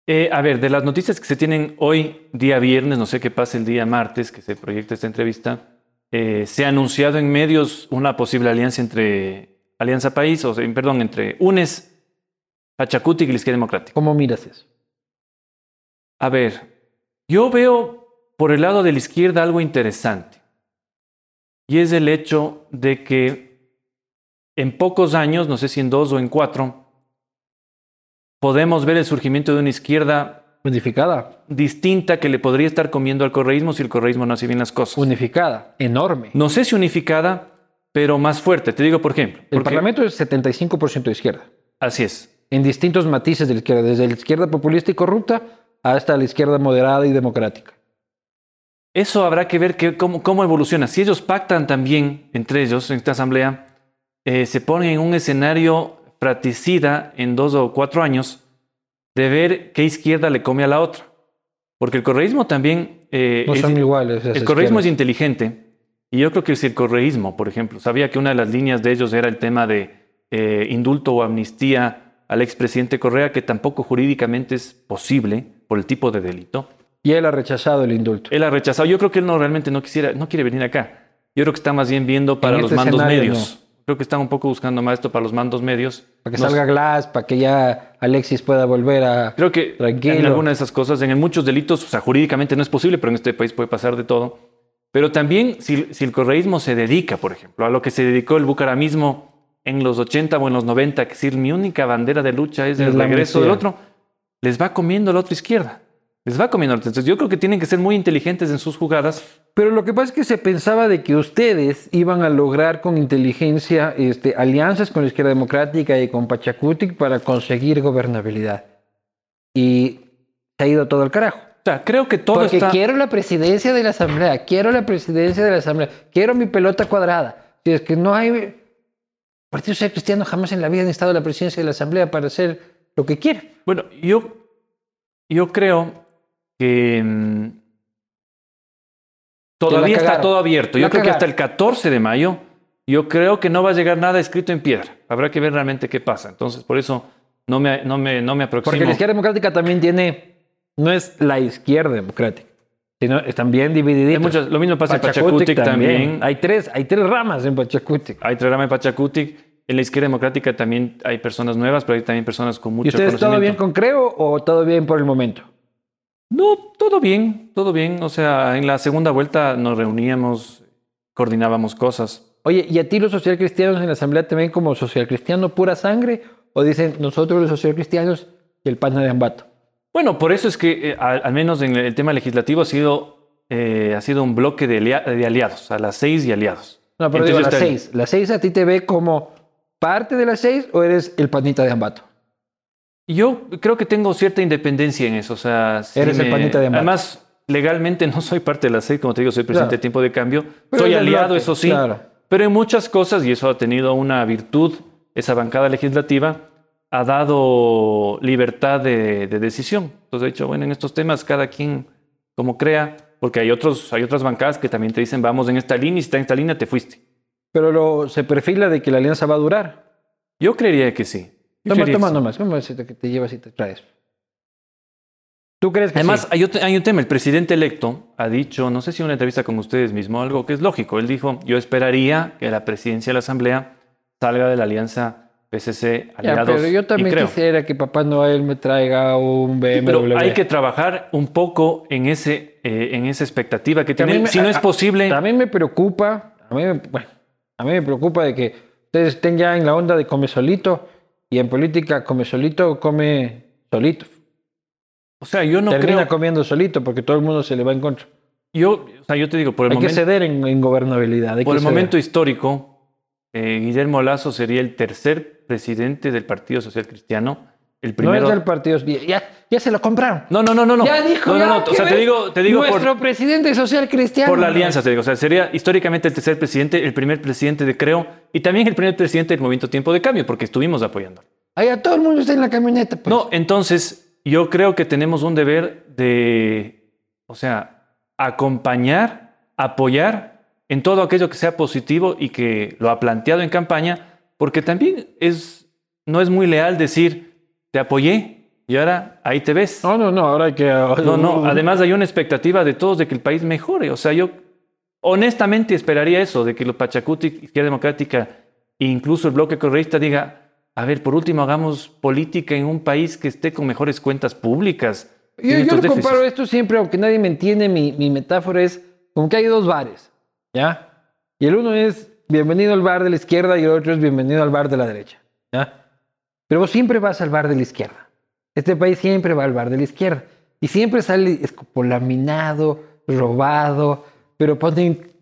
Eh, a ver, de las noticias que se tienen hoy, día viernes, no sé qué pasa el día martes, que se proyecta esta entrevista, eh, se ha anunciado en medios una posible alianza entre Alianza País, o sea, perdón, entre UNES, Pachacuti y la Izquierda Democrática. ¿Cómo miras eso? A ver, yo veo por el lado de la izquierda algo interesante. Y es el hecho de que en pocos años, no sé si en dos o en cuatro, podemos ver el surgimiento de una izquierda Unificada. distinta que le podría estar comiendo al correísmo si el correísmo no hace bien las cosas. Unificada. Enorme. No sé si unificada, pero más fuerte. Te digo por ejemplo. El Parlamento es 75% de izquierda. Así es. En distintos matices de la izquierda. Desde la izquierda populista y corrupta hasta la izquierda moderada y democrática. Eso habrá que ver que, cómo, cómo evoluciona. Si ellos pactan también entre ellos en esta asamblea, eh, se ponen en un escenario fratricida en dos o cuatro años de ver qué izquierda le come a la otra. Porque el correísmo también... eh, No es- son iguales. el correísmo es inteligente. Y yo creo que si el correísmo, por ejemplo, sabía que una de las líneas de ellos era el tema de eh, indulto o amnistía al expresidente Correa, que tampoco jurídicamente es posible por el tipo de delito. Y él ha rechazado el indulto. Él ha rechazado. Yo creo que él no realmente no quisiera, no quiere venir acá. Yo creo que está más bien viendo para En los este mandos medios. Creo que están un poco buscando más esto para los mandos medios. Para que No salga Glass, para que ya Alexis pueda volver a... Creo que Tranquilo. en alguna de esas cosas, en muchos delitos, o sea, jurídicamente no es posible, pero en este país puede pasar de todo. Pero también, si, si el correísmo se dedica, por ejemplo, a lo que se dedicó el bucaramismo en los 80 o en los 90, que decir, mi única bandera de lucha es el Es la regreso del otro, les va comiendo la otra izquierda. Les va comiendo otra. Entonces, yo creo que tienen que ser muy inteligentes en sus jugadas. Pero lo que pasa es que se pensaba de que ustedes iban a lograr con inteligencia este, alianzas con la izquierda democrática y con Pachacutic para conseguir gobernabilidad. Y se ha ido todo al carajo. O sea, creo que todo Porque está... quiero la presidencia de la Asamblea, quiero la presidencia de la Asamblea, quiero mi pelota cuadrada. Si es que no hay... El Partido Social Cristiano jamás en la vida ha necesitado la presidencia de la Asamblea para hacer lo que quiere. Bueno, yo, yo creo que mm, todavía está todo abierto. La Yo creo que hasta el 14 de mayo, yo creo que no va a llegar nada escrito en piedra. Habrá que ver realmente qué pasa. Entonces, por eso no me, no me, no me aproximo. Porque la izquierda democrática también tiene... No es la izquierda democrática, sino están bien muchas- lo mismo pasa en Pachacutic también. Hay tres, hay tres ramas en Pachacutic. Hay programa de Pachacutic. En la izquierda democrática también hay personas nuevas, pero hay también personas con mucho ¿Y ustedes todo bien conocimiento. con Creo o todo bien por el momento? No, todo bien, todo bien. O sea, en la segunda vuelta nos reuníamos, coordinábamos cosas. Oye, ¿y a ti los socialcristianos en la asamblea te ven como socialcristiano pura sangre? ¿O dicen nosotros los socialcristianos y el pana de Ambato? Bueno, por eso es que, eh, al, al menos en el tema legislativo, ha sido, eh, ha sido un bloque de, alia- de aliados, a las seis y aliados. No, pero digo Entonces, las está- seis. ¿Las seis a ti te ve como parte de las seis o eres el panita de Ambato? Yo creo que tengo cierta independencia en eso. O sea, sí Eres el panita de Ambato. Además, legalmente no soy parte de las seis, como te digo, soy presidente Claro. de tiempo de cambio. Pero soy aliado, bloque, eso sí. claro. Pero en muchas cosas, y eso ha tenido una virtud, esa bancada legislativa, ha dado libertad de, de decisión. Entonces, he dicho, bueno, en estos temas cada quien como crea, porque hay, otros, hay otras bancadas que también te dicen, vamos en esta línea, y si está en esta línea, te fuiste. Pero lo, se perfila de que la alianza va a durar. Yo creería que sí. Toma, toma nomás. ¿Cómo es que te llevas y te traes? ¿Tú crees que Además, sí? hay, otro- hay un tema. El presidente electo ha dicho, no sé si en una entrevista con ustedes mismo, algo que es lógico. Él dijo, yo esperaría que la presidencia de la Asamblea salga de la alianza PCC Ya, aliados pero yo también quisiera que Papá Noel me traiga un BMW. Pero hay que trabajar un poco en, ese, eh, en esa expectativa que También tiene. me- Si no es a- posible, A mí me preocupa, a mí me, bueno, a mí me preocupa de que ustedes estén ya en la onda de come solito y en política come solito, come solito. o sea, yo no Termina creo. comiendo solito porque todo el mundo se le va en contra. Yo, o sea, yo te digo, por el hay que ceder en, en gobernabilidad. por el ceder. momento histórico, eh, Guillermo Lazo sería el tercer presidente del Partido Social Cristiano. El No primero. es del partido. Ya, ya se lo compraron. No, no, no, no, no. Ya dijo. No, no, ya, no. O ¿qué sea, te digo, te digo por, Nuestro presidente social cristiano. por la alianza, te digo. O sea, sería históricamente el tercer presidente, el primer presidente de Creo y también el primer presidente del Movimiento Tiempo de Cambio, porque estuvimos apoyando. Allá todo el mundo está en la camioneta. pues. No, entonces yo creo que tenemos un deber de, o sea, acompañar, apoyar en todo aquello que sea positivo y que lo ha planteado en campaña, porque también es, no es muy leal decir, te apoyé y ahora ahí te ves. No, no, no, ahora hay que. No, no, además hay una expectativa de todos de que el país mejore. O sea, yo honestamente esperaría eso, de que los Pachacuti, Izquierda Democrática e incluso el bloque correísta diga, a ver, por último hagamos política en un país que esté con mejores cuentas públicas. Yo, yo lo comparo esto siempre, aunque nadie me entiende, mi, mi metáfora es como que hay dos bares, ¿ya? Y el uno es bienvenido al bar de la izquierda y el otro es bienvenido al bar de la derecha, ¿ya? Pero vos siempre vas al bar de la izquierda. Este país siempre va al bar de la izquierda. Y siempre sale escopolaminado, robado, pero ponen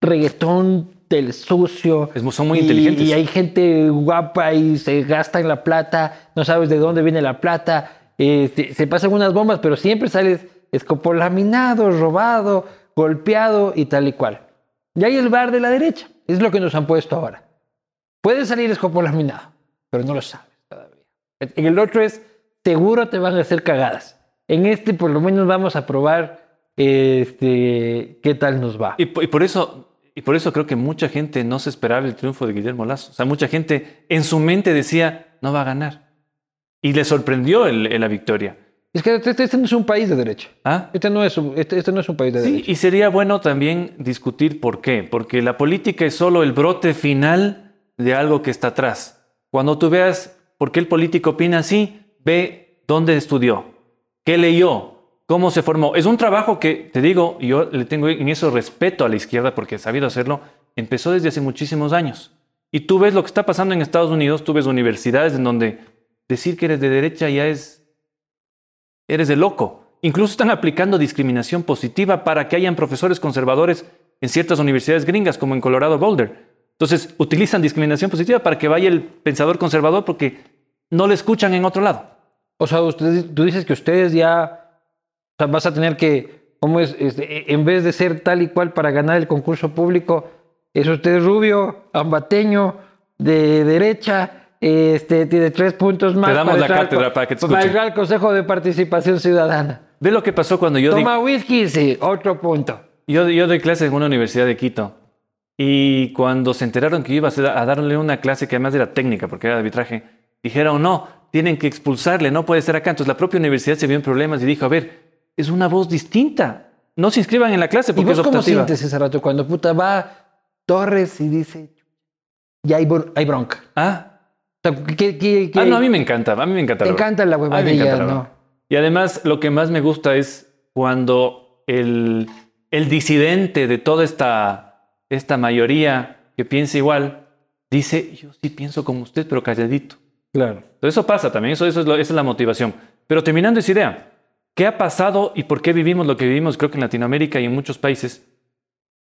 reggaetón del sucio. Es son muy y- inteligentes. Y hay gente guapa y se gastan la plata, no sabes de dónde viene la plata, este, se pasan unas bombas, pero siempre sales escopolaminado, robado, golpeado y tal y cual. Y hay el bar de la derecha, es lo que nos han puesto ahora. Puedes salir escopolaminado, pero no lo todavía. En el otro es, seguro te van a hacer cagadas. En este por lo menos vamos a probar este, qué tal nos va. Y, po- y por eso, y por eso creo que mucha gente no se esperaba el triunfo de Guillermo Lazo. O sea, mucha gente en su mente decía, no va a ganar. Y le sorprendió el- el- la victoria. Es que este, este no es un país de derecha. ¿Ah? Este no es un, este, este no es un país de Sí, derecha. y sería bueno también discutir por qué. Porque la política es solo el brote final de algo que está atrás. Cuando tú veas por qué el político opina así, ve dónde estudió, qué leyó, cómo se formó. Es un trabajo que, te digo, yo le tengo en eso respeto a la izquierda porque he sabido hacerlo, empezó desde hace muchísimos años. Y tú ves lo que está pasando en Estados Unidos, tú ves universidades en donde decir que eres de derecha ya es eres de loco. Incluso están aplicando discriminación positiva para que hayan profesores conservadores en ciertas universidades gringas, como en Colorado Boulder. Entonces, utilizan discriminación positiva para que vaya el pensador conservador porque no le escuchan en otro lado. O sea, usted, tú dices que ustedes ya o sea, vas a tener que, ¿cómo es? Este, en vez de ser tal y cual para ganar el concurso público, es usted rubio, ambateño, de derecha, este, tiene tres puntos más. Te damos la cátedra para que te Para escuchen. entrar al Consejo de Participación Ciudadana. Ve lo que pasó cuando yo, di, Toma whisky, sí, otro punto. yo, yo doy clases en una universidad de Quito. Y cuando se enteraron que iba a, darle una clase que además era técnica, porque era de arbitraje, dijeron, no, tienen que expulsarle, no puede estar acá. Entonces la propia universidad se vio en problemas y dijo, a ver, es una voz distinta. No se inscriban en la clase ¿Y porque es vos cómo optativa. sientes ese rato cuando puta va Torres y dice, ya hay, bronca? Ah, O sea, ¿qué- qué- qué- Ah, no, a mí me encanta, a mí me encanta. Te encanta la huevadilla, encanta ¿no? Y además, lo que más me gusta es cuando el, el disidente de toda esta, esta mayoría que piensa igual, dice, yo sí pienso como usted, pero calladito. Claro. Entonces, eso pasa también, eso, eso es lo- esa es la motivación. Pero terminando esa idea, ¿qué ha pasado y por qué vivimos lo que vivimos, creo que en Latinoamérica y en muchos países?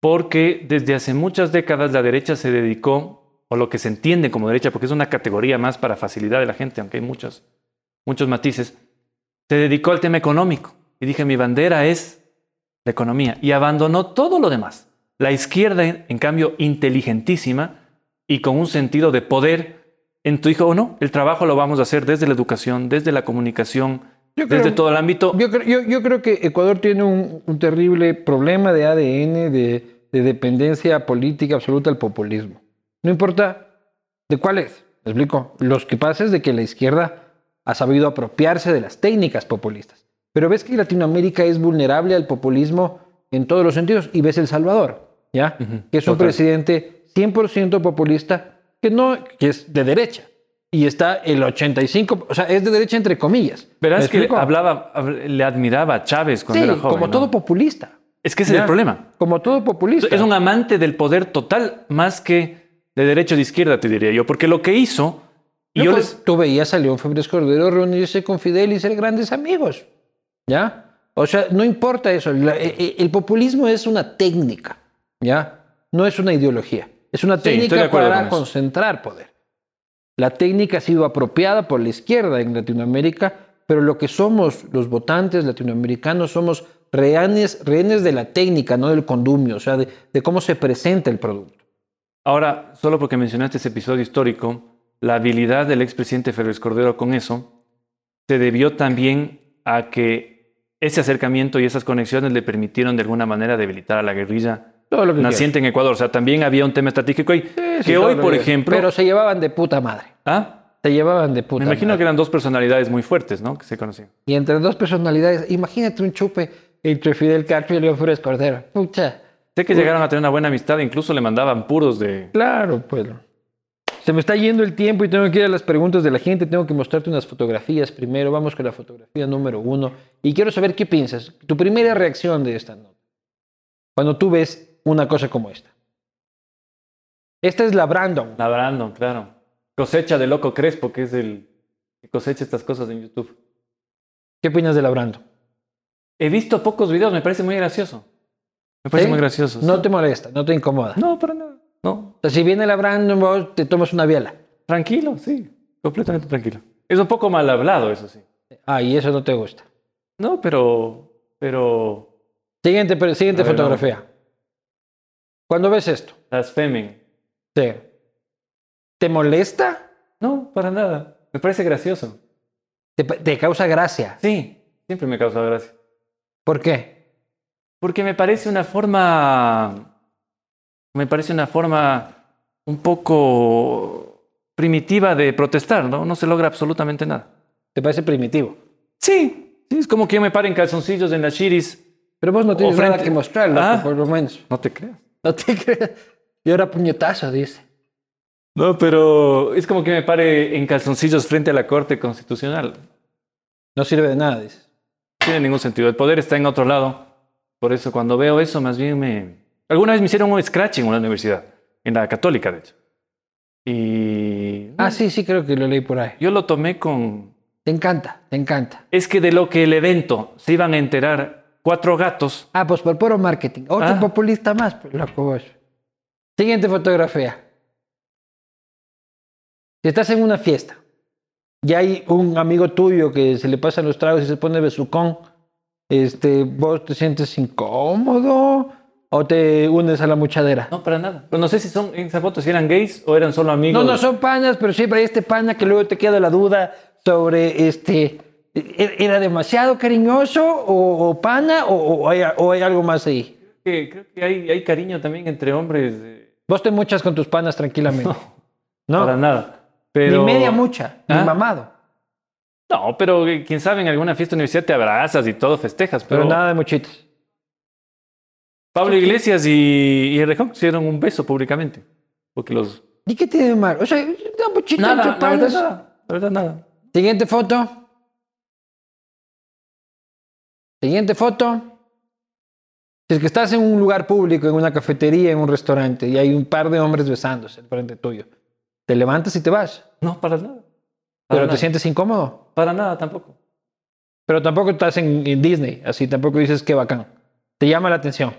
Porque desde hace muchas décadas la derecha se dedicó, o lo que se entiende como derecha, porque es una categoría más para facilidad de la gente, aunque hay muchos, muchos matices, se dedicó al tema económico. Y dije, mi bandera es la economía. Y abandonó todo lo demás. La izquierda, en cambio, inteligentísima y con un sentido de poder, en tu hijo o no. El trabajo lo vamos a hacer desde la educación, desde la comunicación, Yo desde creo- todo el ámbito. Yo, creo- yo, yo creo que Ecuador tiene un, un terrible problema de ADN, de, de dependencia política absoluta al populismo. No importa de cuál es. ¿Me explico? Lo que pasa es de que la izquierda ha sabido apropiarse de las técnicas populistas. Pero ves que Latinoamérica es vulnerable al populismo en todos los sentidos. Y ves El Salvador, ¿ya? Ujú, que es un total. presidente 100% populista que, no, que es de derecha. Y está el 85%, o sea, es de derecha entre comillas. ¿Me Verás que hablaba, hab- le admiraba a Chávez cuando Sí, era joven. como ¿no? todo populista. Es que ese es Ya. el problema. Como todo populista. Es un amante del poder total más que de derecho o de izquierda, te diría yo. Porque lo que hizo, y No, yo pues, les, Tú veías a León Febres Cordero reunirse con Fidel y ser grandes amigos. ¿Ya? O sea, no importa eso. E- e- el populismo es una técnica. ¿Ya? No es una ideología. Es una Sí, técnica para con concentrar poder. La técnica ha sido apropiada por la izquierda en Latinoamérica, pero lo que somos los votantes latinoamericanos somos rehenes, rehenes de la técnica, no del condumio, o sea, de, de cómo se presenta el producto. Ahora, solo porque mencionaste ese episodio histórico, la habilidad del expresidente Férez Cordero con eso se debió también a que ese acercamiento y esas conexiones le permitieron de alguna manera debilitar a la guerrilla Todo lo que naciente en Ecuador. O sea, también había un tema estratégico ahí. quieras. Sí, sí, que todo hoy, por ejemplo... Pero se llevaban de puta madre. ¿Ah? Se llevaban de puta Me imagino madre. que eran dos personalidades muy fuertes, ¿no? Que se conocían. Y entre dos personalidades, imagínate un chupe entre Fidel Castro y León Férez Cordero. Pucha. Sé que llegaron a tener una buena amistad, incluso le mandaban puros de... Claro, pues. Se me está yendo el tiempo y tengo que ir a las preguntas de la gente. Tengo que mostrarte unas fotografías primero. Vamos con la fotografía número uno. Y quiero saber qué piensas. Tu primera reacción de esta nota. Cuando tú ves una cosa como esta. Esta es la Brandon. La Brandon, claro. Cosecha de Loco Crespo, que es el que cosecha estas cosas en YouTube. ¿Qué opinas de la Brandon? He visto pocos videos, me parece muy gracioso. Me parece ¿Sí? muy gracioso. No sí. te molesta, no te incomoda. No, para nada. No, O sea, si viene la Brandon, vos te tomas una biela. tranquilo, sí. Completamente tranquilo. Es un poco mal hablado, eso sí. Ah, y eso no te gusta. No, pero... Pero... Siguiente, pero- siguiente ver, fotografía. Cuando ves esto, Las Femen. sí. ¿te molesta? No, para nada. Me parece gracioso. ¿Te, te causa gracia? Sí, siempre me causa gracia. ¿Por qué? Porque me parece una forma. Me parece una forma un poco primitiva de protestar, ¿no? No se logra absolutamente nada. ¿Te parece primitivo? Sí, sí, es como que yo me pare en calzoncillos en las chiris. Pero vos no tienes frente- nada que mostrar, loco, Ah. por lo menos. No te creas. No te creas. Y ahora puñetazo, dice. No, pero es como que me pare en calzoncillos frente a la Corte Constitucional. No sirve de nada, dices. No tiene ningún sentido. El poder está en otro lado. Por eso cuando veo eso, más bien me... Alguna vez me hicieron un scratch en una universidad, en la católica, de hecho. Y Ah, sí, sí, creo que lo leí por ahí. yo lo tomé con... Te encanta, te encanta. Es que de lo que el evento se iban a enterar cuatro gatos. Ah, pues por puro marketing. Otro Ah. populista más, pues, loco vos. Siguiente fotografía. Si estás en una fiesta y hay un amigo tuyo que se le pasan los tragos y se pone besucón, este, ¿vos te sientes incómodo o te unes a la muchadera? No, para nada. Pero no sé si son en esa foto si eran gays o eran solo amigos. No, no son panas, pero siempre hay este pana que luego te queda la duda sobre este. ¿E- ¿Era demasiado cariñoso o, o pana o, o hay, o hay algo más ahí? Que- creo que hay, hay cariño también entre hombres. eh, Vos te muchas con tus panas tranquilamente. No, Para nada. Pero... ni media mucha, ni ¿Ah? mamado. No, pero eh, quién sabe, en alguna fiesta de universidad te abrazas y todo festejas. Pero, Pero, nada de muchitas. Pablo Iglesias y, y Errejón hicieron un beso públicamente. Porque los... ¿Y qué tiene de mal? O sea, una muchita Nada, entre la verdad panas. nada. La verdad nada. Siguiente foto. Siguiente foto. Si es que estás en un lugar público, en una cafetería, en un restaurante, y hay un par de hombres besándose frente tuyo, te levantas y te vas. No, para nada. Para Pero te nada. sientes incómodo. Para nada tampoco. Pero tampoco estás en, en Disney, así tampoco dices qué bacán. Te llama la atención.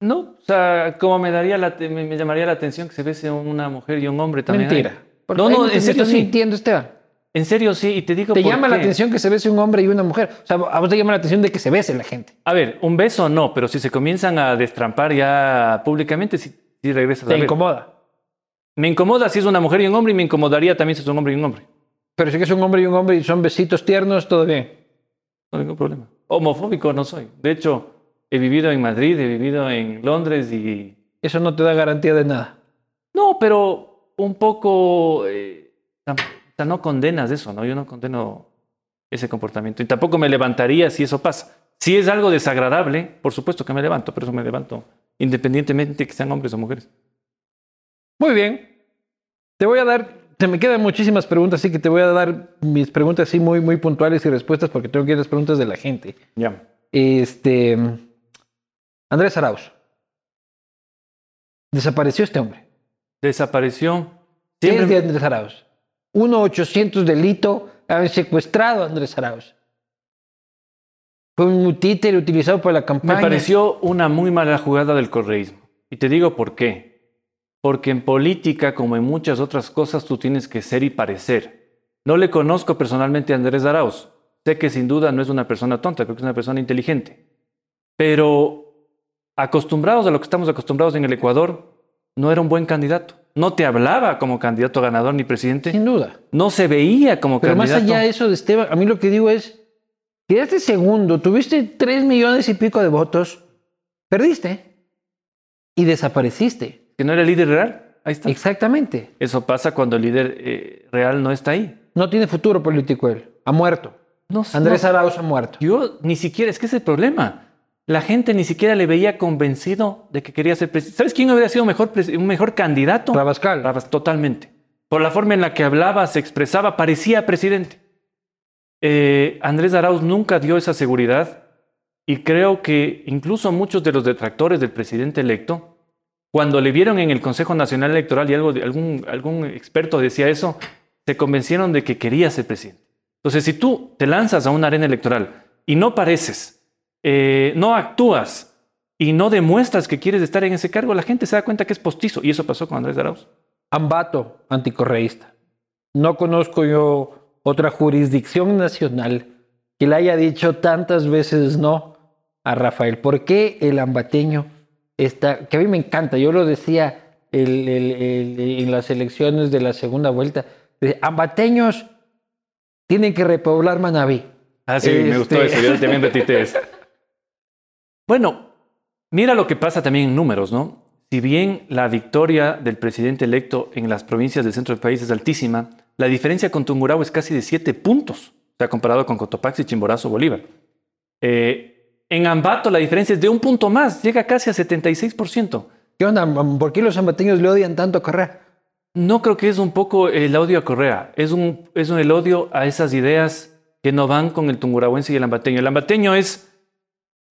No, o sea, como me daría la, te- me, me llamaría la atención que se bese una mujer y un hombre también. Mentira. No, no, te- en serio sí. mintiendo, Esteban. En serio sí, y te digo Te por llama la atención que se bese un hombre y una mujer. O sea, a vos te llama la atención de que se bese la gente. A ver, un beso no, pero si se comienzan a destrampar ya públicamente, sí, sí regresas a Te incomoda. Me incomoda si es una mujer y un hombre y me incomodaría también si es un hombre y un hombre. Pero si es un hombre y un hombre y son besitos tiernos, todo bien. No ningún problema. Homofóbico no soy. De hecho, he vivido en Madrid, he vivido en Londres y... Eso no te da garantía de nada. No, pero un poco... Eh, no condenas eso, ¿no? Yo no condeno ese comportamiento. Y tampoco me levantaría si eso pasa. Si es algo desagradable, por supuesto que me levanto, pero eso me levanto independientemente de que sean hombres o mujeres. Muy bien. Te voy a dar, te me quedan muchísimas preguntas, así que te voy a dar mis preguntas así muy, muy puntuales y respuestas porque tengo que ir a las preguntas de la gente. Ya. Este, Andrés Arauz. Desapareció este hombre. Desapareció. ¿Qué es de Andrés Arauz? 1.800 delito, han secuestrado a Andrés Arauz. Fue un títere utilizado por la campaña. Me pareció una muy mala jugada del correísmo. Y te digo por qué. Porque en política, como en muchas otras cosas, tú tienes que ser y parecer. No le conozco personalmente a Andrés Arauz. Sé que sin duda no es una persona tonta, creo que es una persona inteligente. Pero acostumbrados a lo que estamos acostumbrados en el Ecuador, no era un buen candidato. No te hablaba como candidato ganador ni presidente. Sin duda. No se veía como Pero candidato. más allá de eso de Esteban, a mí lo que digo es, quedaste segundo, tuviste tres millones y pico de votos, perdiste y desapareciste. Que no era el líder real. Ahí está. Exactamente. Eso pasa cuando el líder eh, real no está ahí. No tiene futuro político él. Ha muerto. No, Andrés no. Arauz ha muerto. Yo ni siquiera, es que ese es el problema. La gente ni siquiera le veía convencido de que quería ser presidente. ¿Sabes quién hubiera sido mejor, un mejor candidato? Rabascal. Rabas- totalmente. Por la forma en la que hablaba, se expresaba, parecía presidente. Eh, Andrés Arauz nunca dio esa seguridad y creo que incluso muchos de los detractores del presidente electo, cuando le vieron en el Consejo Nacional Electoral y algo algún, algún experto decía eso, se convencieron de que quería ser presidente. Entonces, si tú te lanzas a una arena electoral y no pareces, eh, no actúas y no demuestras que quieres estar en ese cargo, la gente se da cuenta que es postizo. Y eso pasó con Andrés Arauz. Ambato, anticorreísta. No conozco yo otra jurisdicción nacional que le haya dicho tantas veces no a Rafael. ¿Por qué el ambateño está, que a mí me encanta, yo lo decía el- el- el- en las elecciones de la segunda vuelta, ambateños tienen que repoblar Manabí. Ah, sí, me gustó Este- eso. Yo también retuiteé eso. Bueno, mira lo que pasa también en números, ¿no? Si bien la victoria del presidente electo en las provincias del centro del país es altísima, la diferencia con Tungurahua es casi de 7 puntos, o sea, comparado con Cotopaxi, Chimborazo, Bolívar. Eh, en Ambato la diferencia es de un punto más, llega casi a 76%. ¿Qué onda? ¿Por qué los ambateños le odian tanto a Correa? No creo que es un poco el odio a Correa, es, un, es un, el odio a esas ideas que no van con el tungurahuense y el ambateño. El ambateño es,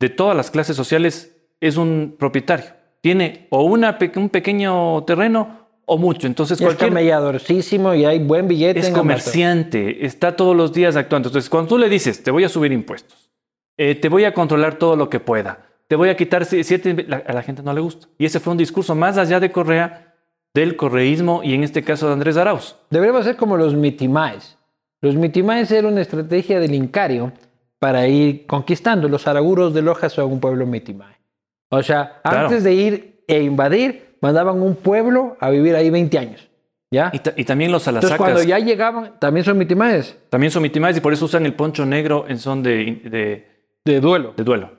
de todas las clases sociales, es un propietario. Tiene o una, un pequeño terreno o mucho. Entonces, Es cualquier camelladorcísimo y hay buen billete es en comerciante, está todos los días actuando. Entonces, cuando tú le dices, te voy a subir impuestos, eh, te voy a controlar todo lo que pueda, te voy a quitar si- siete, la- a la gente no le gusta. Y ese fue un discurso más allá de Correa, del correísmo y en este caso de Andrés Arauz. Deberíamos ser como los mitimaes. Los mitimaes era una estrategia del Incario para ir conquistando. Los araguros de Loja son un pueblo mitimae. O sea, Claro. antes de ir e invadir, mandaban un pueblo a vivir ahí 20 años. ¿Ya? Y, ta- y también los Entonces, alasacas cuando ya llegaban, también son mitimaes también son mitimaes y por eso usan el poncho negro en son de, de- de duelo. de duelo.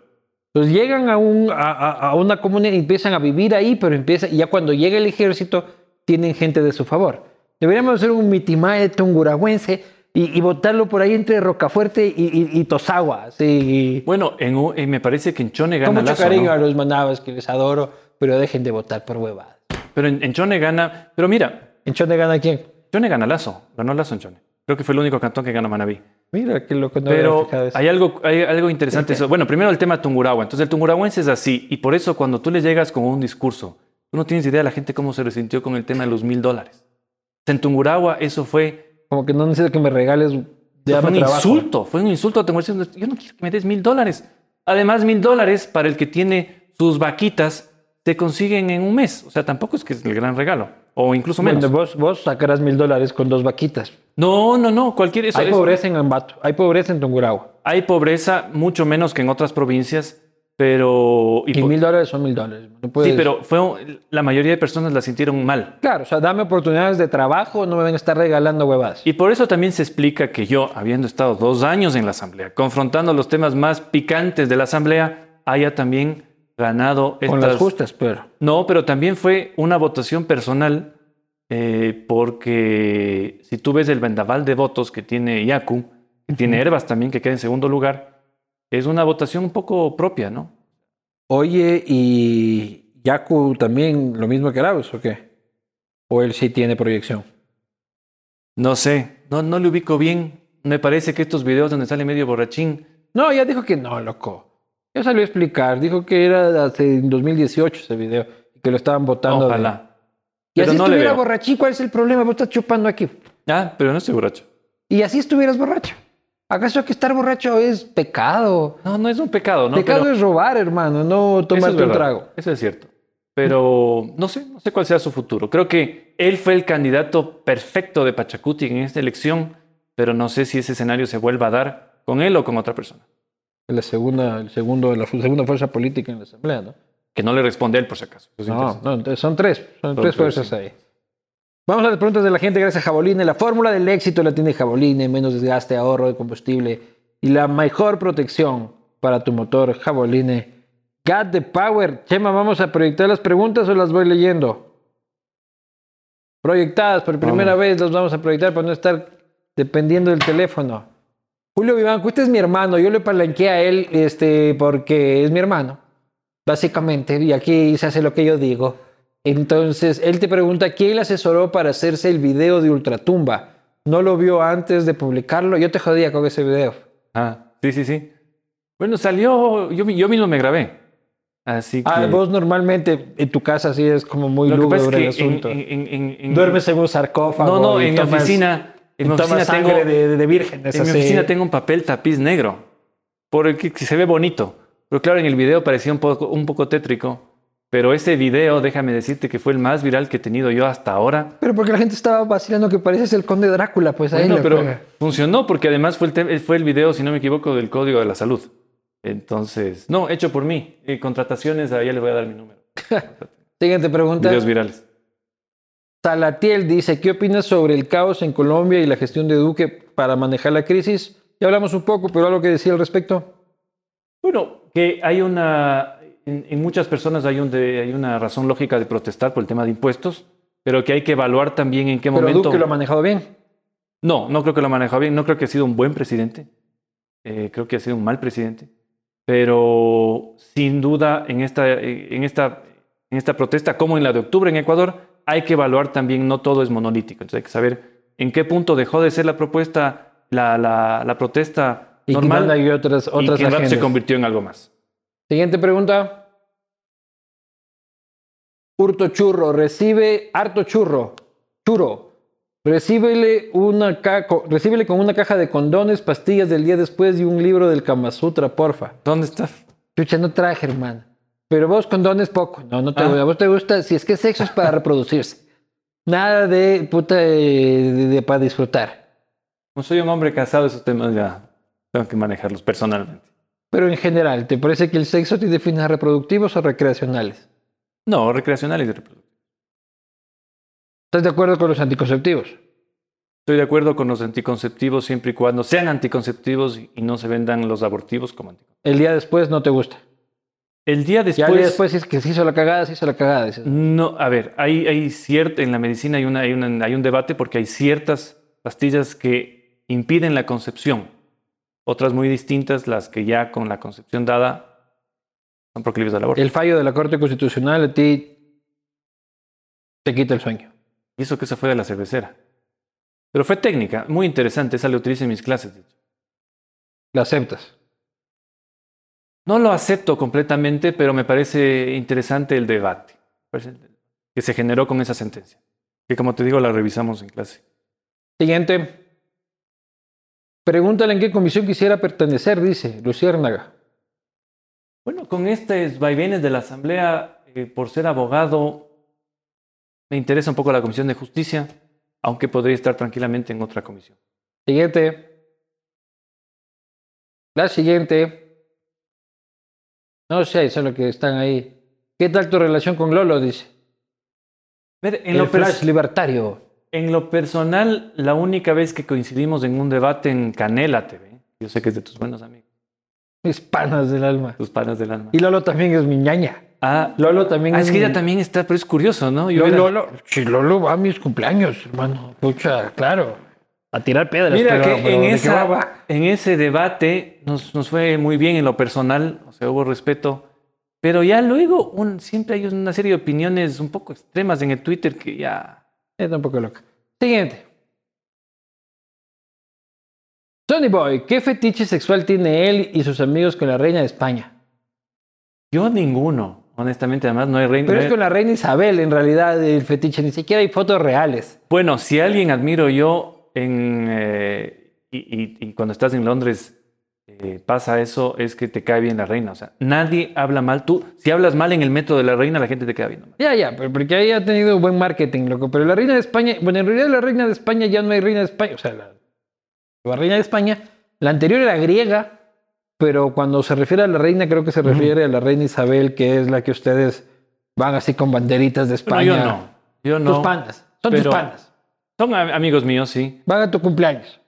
Entonces llegan a, un, a, a- a una comunidad y empiezan a vivir ahí, pero empieza, y ya cuando llega el ejército, tienen gente de su favor. Deberíamos hacer un mitimae tunguragüense y, y votarlo por ahí entre Rocafuerte y, y, y Tosagua. así, Bueno, en, U- eh, me parece que en Chone con gana mucho Lazo, cariño ¿no? a los manabas que les adoro, pero dejen de votar por huevadas. Pero en, en Chone gana... Pero mira, ¿En Chone gana quién? Chone gana Lazo. Ganó Lazo en Chone. Creo que fue el único cantón que ganó Manaví. Mira que loco no Pero hay algo, hay algo interesante. eso. Bueno, primero el tema Tungurahua. Entonces el tungurahuense es así. Y por eso cuando tú le llegas con un discurso, tú no tienes idea de la gente cómo se resintió con el tema de los mil dólares. En Tungurahua eso fue, Como que no necesito que me regales. Ya fue un trabajo. insulto. Fue un insulto diciendo, Yo no quiero que me des mil dólares. Además, mil dólares para el que tiene sus vaquitas se consiguen en un mes. O sea, tampoco es que es el gran regalo. O incluso menos. Bueno, vos, vos sacarás mil dólares con dos vaquitas. No, no, no. Cualquier... Eso, hay eso- pobreza en Ambato, hay pobreza en Tungurahua. Hay pobreza mucho menos que en otras provincias, pero... Y, mil dólares son mil dólares. No sí, pero fue, la mayoría de personas la sintieron mal. Claro, o sea, dame oportunidades de trabajo, no me ven a estar regalando huevadas. Y por eso también se explica que yo, habiendo estado dos años en la Asamblea, confrontando los temas más picantes de la Asamblea, haya también ganado Con estas... las justas, pero. No, pero también fue una votación personal, eh, porque si tú ves el vendaval de votos que tiene Yaku, que tiene Herbas también, que queda en segundo lugar, es una votación un poco propia, ¿no? Oye, ¿y Yaku también lo mismo que Arauz o qué? ¿O él sí tiene proyección? No sé, no, no le ubico bien. Me parece que estos videos donde sale medio borrachín, No, ya dijo que no, loco. Ya salió a explicar. Dijo que era hace en 2018 ese video y que lo estaban votando. de- ojalá. Y Pero así no estuviera borrachín, ¿cuál es el problema? Vos estás chupando aquí. Ah, pero no estoy borracho. Y así estuvieras borracho. ¿Acaso que estar borracho es pecado? No, no es un pecado, ¿no? pecado Pero- es robar, hermano, no Eso es tomarte un trago. Eso es cierto. Pero no sé, no sé cuál sea su futuro. Creo que él fue el candidato perfecto de Pachacuti en esta elección, pero no sé si ese escenario se vuelva a dar con él o con otra persona. La segunda, el segundo, la segunda fuerza política en la Asamblea, ¿no? Que no le responde a él, por si acaso. Es No, no, son tres, son, Son tres tres, fuerzas sí. ahí. Vamos a las preguntas de la gente gracias a Jaboline. La fórmula del éxito la tiene Jaboline, menos desgaste, ahorro de combustible y la mejor protección para tu motor Jaboline. Got the power. Chema, ¿vamos a proyectar las preguntas o las voy leyendo? Proyectadas, por primera Vamos. vez las vamos a proyectar para no estar dependiendo del teléfono. Julio Vivanco, este es mi hermano. Yo le palanqué a él este, porque es mi hermano, básicamente. Y aquí se hace lo que yo digo. Entonces, él te pregunta, ¿quién le asesoró para hacerse el video de Ultratumba? ¿No lo vio antes de publicarlo? Yo te jodía con ese video. Ah, sí, sí, sí. Bueno, salió, yo, mi- yo mismo me grabé. Así que... Ah, vos normalmente en tu casa sí es como muy lúgubre el es que en- asunto. en- en- en- Duermes en un sarcófago. No, no, en mi tomas- oficina... En mi oficina tengo... de, de vírgenes. En mi así. oficina tengo un papel tapiz negro, porque que se ve bonito. Pero claro, en el video parecía un poco, un poco tétrico. Pero ese video, déjame decirte que fue el más viral que he tenido yo hasta ahora. Pero porque la gente estaba vacilando que pareces el conde Drácula, pues ahí Bueno, pero funcionó porque además fue el, fue el video, si no me equivoco, del Código de la Salud. Entonces, no, hecho por mí. Eh, contrataciones, a ella le voy a dar mi número. Siguiente pregunta. Videos virales. Salatiel dice, ¿qué opinas sobre el caos en Colombia y la gestión de Duque para manejar la crisis? Ya hablamos un poco, pero algo que decía al respecto. Bueno, que hay una, en, en muchas personas hay, un de- hay una razón lógica de protestar por el tema de impuestos, pero que hay que evaluar también en qué Pero momento... Duque lo ha manejado bien. No, no creo que lo ha manejado bien, no creo que ha sido un buen presidente, Eh, creo que ha sido un mal presidente, pero sin duda en esta, en, esta, en esta protesta, como en la de octubre en Ecuador, hay que evaluar también, no todo es monolítico, entonces hay que saber en qué punto dejó de ser la propuesta, la, la, la protesta Y normal quitando ahí otras, y otras que se convirtió en algo más. Siguiente pregunta. Hurto Churro, recibe harto churro. Churro. Recíbele, una ca- co- recíbele con una caja de condones, pastillas del día después y un libro del Kama Sutra, porfa. ¿Dónde está? Chucha, no traje, hermano. Pero vos condones poco. No, no te Ah. gusta. A vos te gusta, si es que sexo es para reproducirse. Nada de puta de, de- de- para disfrutar. Como soy un hombre casado, esos temas ya tengo que manejarlos personalmente. Pero en general, ¿te parece que el sexo tiene fines reproductivos o recreacionales? No, recreacional y de reproducción. ¿Estás de acuerdo con los anticonceptivos? Estoy de acuerdo con los anticonceptivos siempre y cuando sean anticonceptivos y no se vendan los abortivos como anticonceptivos. El día después no te gusta. El día Ya después... el día después es que se hizo la cagada, se hizo la cagada. No, a ver, hay, hay cierto, en la medicina hay, una, hay, una- hay un debate porque hay ciertas pastillas que impiden la concepción. Otras muy distintas, las que ya con la concepción dada son proclives al aborto. El fallo de la Corte Constitucional a ti te quita el sueño. Y eso que se fue de la cervecera. Pero fue técnica, muy interesante, esa la utilizo en mis clases. de hecho. La aceptas. No lo acepto completamente, pero me parece interesante el debate que se generó con esa sentencia. Que como te digo, la revisamos en clase. Siguiente. Pregúntale en qué comisión quisiera pertenecer, dice Luciérnaga. Bueno, con estos vaivenes de la Asamblea, eh, por ser abogado, me interesa un poco la Comisión de Justicia, aunque podría estar tranquilamente en otra comisión. Siguiente. La siguiente. No sé, solo que están ahí. ¿Qué tal tu relación con Lolo? Dice. Ver, en, El lo flash libertario. En lo personal, la única vez que coincidimos en un debate en Canela TV, yo sé que es de tus buenos amigos, Mis panas del alma. tus panas del alma. Y Lolo también es mi ñaña. Ah, Lolo también ah, es que mi- ella también está, pero es curioso, ¿no? Yo Yo, era- Lolo, si Lolo va a mis cumpleaños, hermano. Pucha, claro. A tirar piedras. Mira pero- que pero en, ¿de qué esa- va, va? en ese debate nos, nos fue muy bien en lo personal, o sea, hubo respeto, pero ya luego un, siempre hay una serie de opiniones un poco extremas en el Twitter que ya... Está un poco loca. Siguiente. Sonny Boy, ¿qué fetiche sexual tiene él y sus amigos con la reina de España? Yo ninguno, honestamente, además no hay reina. Pero es con la reina Isabel, en realidad, el fetiche. Ni siquiera hay fotos reales. Bueno, si alguien admiro yo en, eh, y, y- y cuando estás en Londres eh, pasa eso, es que te cae bien la reina. O sea, nadie habla mal. Tú, si hablas mal en el metro de la reina, la gente te queda viendo mal. Ya, ya, pero porque ahí ha tenido buen marketing, loco. Pero la reina de España, bueno, en realidad la reina de España ya no hay reina de España. O sea, la, la reina de España, la anterior era griega, pero cuando se refiere a la reina, creo que se refiere a la reina Isabel, que es la que ustedes van así con banderitas de Bueno, España. yo no. Yo no. Tus panas, son tus panas. Son amigos míos, sí. Van a tu cumpleaños.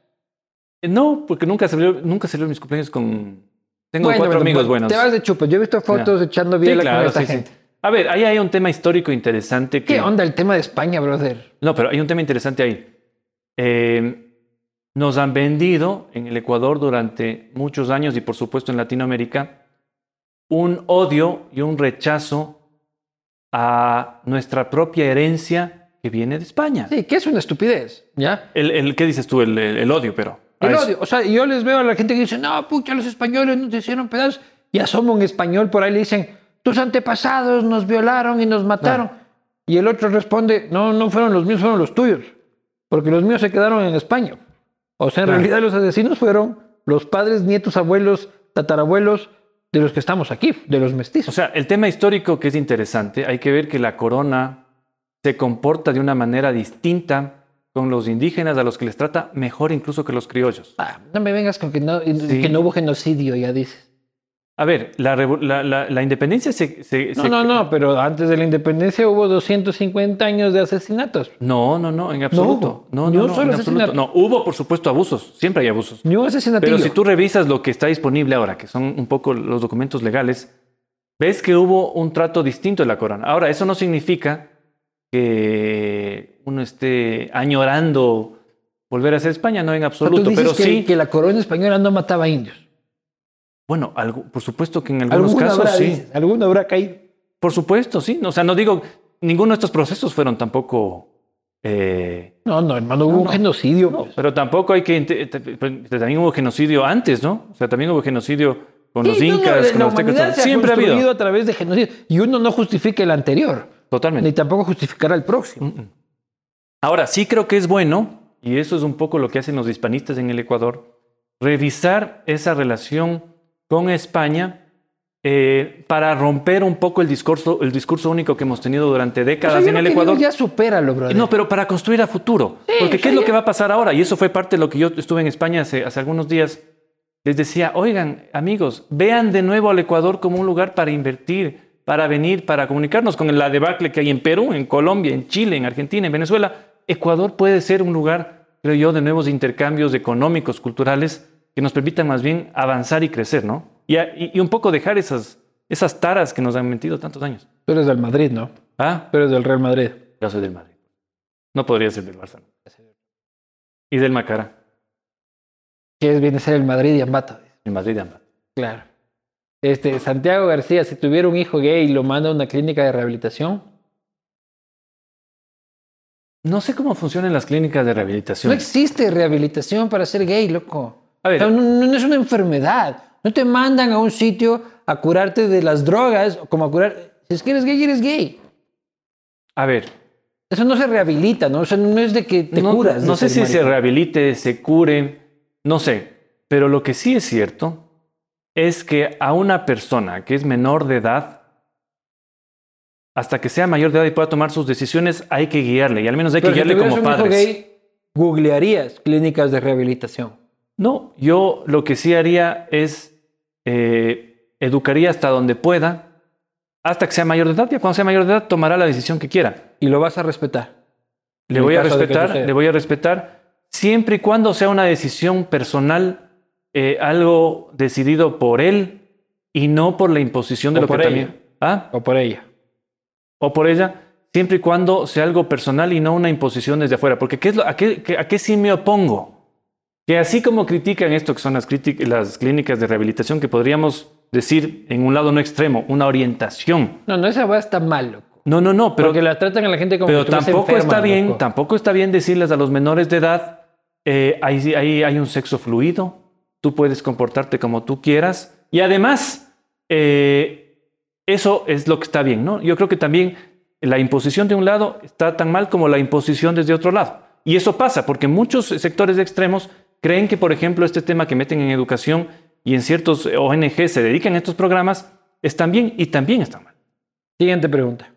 Eh, No, porque nunca celebré, nunca celebré mis cumpleaños con... Tengo Bueno, cuatro bueno, amigos buenos. Te vas de chupes. Yo he visto fotos echando Sí, biela claro, con esta sí, sí. gente. A ver, ahí hay un tema histórico interesante. Que... ¿Qué onda el tema de España, brother? No, pero hay un tema interesante ahí. Eh, nos han vendido en el Ecuador durante muchos años y por supuesto en Latinoamérica un odio y un rechazo a nuestra propia herencia que viene de España. Sí, que es una estupidez, ¿ya? El, el- ¿Qué dices tú? El, el- el odio, pero. El a eso. odio. O sea, yo les veo a la gente que dice, no, pucha, los españoles nos hicieron pedazos. Y asoma un español por ahí y le dicen, tus antepasados nos violaron y nos mataron. Y el otro responde, no, no fueron los míos, fueron los tuyos. Porque los míos se quedaron en España. O sea, en realidad los asesinos fueron los padres, nietos, abuelos, tatarabuelos de los que estamos aquí, de los O mestizos. sea, el tema histórico que es interesante, hay que ver que la corona se comporta de una manera distinta con los indígenas, a los que les trata mejor incluso que los criollos. Ah, no me vengas con que no, Sí. que no hubo genocidio, ya dices. A ver, la, revo- la- la- la independencia se, se- No, se- no, no, pero antes de la independencia hubo 250 años de asesinatos. No, no, no, en absoluto. hubo. No, no, un no, solo en absoluto. No, hubo por supuesto abusos, siempre hay abusos. Ni asesinatillo. Pero si tú revisas lo que está disponible ahora, que son un poco los documentos legales, ves que hubo un trato distinto de la corona. Ahora, eso no significa que uno esté añorando volver a ser España, no en O sea, tú absoluto, dices pero que, sí. que la corona española no mataba indios. Bueno, algo- por supuesto que en algunos casos habrá, sí. dices, alguna habrá caído. Por supuesto, sí. O sea, no digo, ninguno de estos procesos fueron tampoco... eh, No, no, hermano, hubo No, un no. genocidio. No, pues. pero tampoco hay que... te- También hubo genocidio antes, ¿no? O sea, también hubo genocidio con los Sí, incas, con los ha Siempre ha habido. a través de genocidio. Y uno no justifica el anterior, Totalmente. ni tampoco justificará el próximo. Mm, mm. Ahora, sí creo que es bueno, y eso es un poco lo que hacen los hispanistas en el Ecuador, revisar esa relación con España eh, para romper un poco el discurso, el discurso único que hemos tenido durante O sea, décadas yo en lo el Ecuador. ya supéralo, brother. No, pero para construir a futuro. Porque o ¿qué sea, es lo ya- que va a pasar ahora? Y eso fue parte de lo que yo estuve en España hace, hace algunos días. Les decía, oigan, amigos, vean de nuevo al Ecuador como un lugar para invertir, para venir, para comunicarnos con la debacle que hay en Perú, en Colombia, en Chile, en Argentina, en Venezuela. Ecuador puede ser un lugar, creo yo, de nuevos intercambios económicos, culturales, que nos permitan más bien avanzar y crecer, ¿no? Y, y- y un poco dejar esas, esas taras que nos han mentido tantos años. Tú eres del Madrid, ¿no? Ah, Tú eres del Real Madrid. yo soy del Madrid. No podría ser del Barça. Y del Macara. Que es, viene a ser el Madrid y Ambato. El Madrid de ambas. Claro. Este, Santiago García, si tuviera un hijo gay lo manda a una clínica de rehabilitación, No sé cómo funcionan las clínicas de no rehabilitación. existe rehabilitación para ser gay, loco. A ver, no, no es una enfermedad. No te mandan a un sitio a curarte de las drogas, como a curar. Si es que eres gay, eres gay. a ver. Eso no se rehabilita, ¿no? O sea, no es de que te no, curas. no sé si se rehabilite, se cure, no sé. Pero lo que sí es cierto es que a una persona que es menor de edad, hasta que sea mayor de edad y pueda tomar sus decisiones, hay que guiarle. Y al menos hay que si guiarle como un hijo padres. gay, googlearías clínicas de rehabilitación. No, yo lo que sí haría es eh, educaría hasta donde pueda, hasta que sea mayor de edad. Ya cuando sea mayor de edad tomará la decisión que quiera. Y lo vas a respetar. Le voy a respetar, le voy a respetar, siempre y cuando sea una decisión personal, eh, algo decidido por él y no por la imposición de O lo que por también. ella. ¿Ah? O por ella. o por ella, siempre y cuando sea algo personal y no una imposición desde afuera. Porque ¿qué es lo, a, qué, qué- ¿a qué sí me opongo? Que así como critican esto que son las, las clínicas de rehabilitación, que podríamos decir en un lado no extremo, una orientación. No, no, esa va está mal, loco. No, no, no, pero, Porque la tratan a la gente como pero que tampoco enferma, está bien, loco. tampoco está bien decirles a los menores de edad, eh, ahí, ahí hay un sexo fluido, tú puedes comportarte como tú quieras. Y además, eh, eso es lo que está bien, ¿no? Yo creo que también la imposición de un lado está tan mal como la imposición desde otro lado. Y eso pasa porque muchos sectores extremos creen que, por ejemplo, este tema que meten en educación y en ciertos ONG se dedican a estos programas, están bien y también están mal. Siguiente pregunta.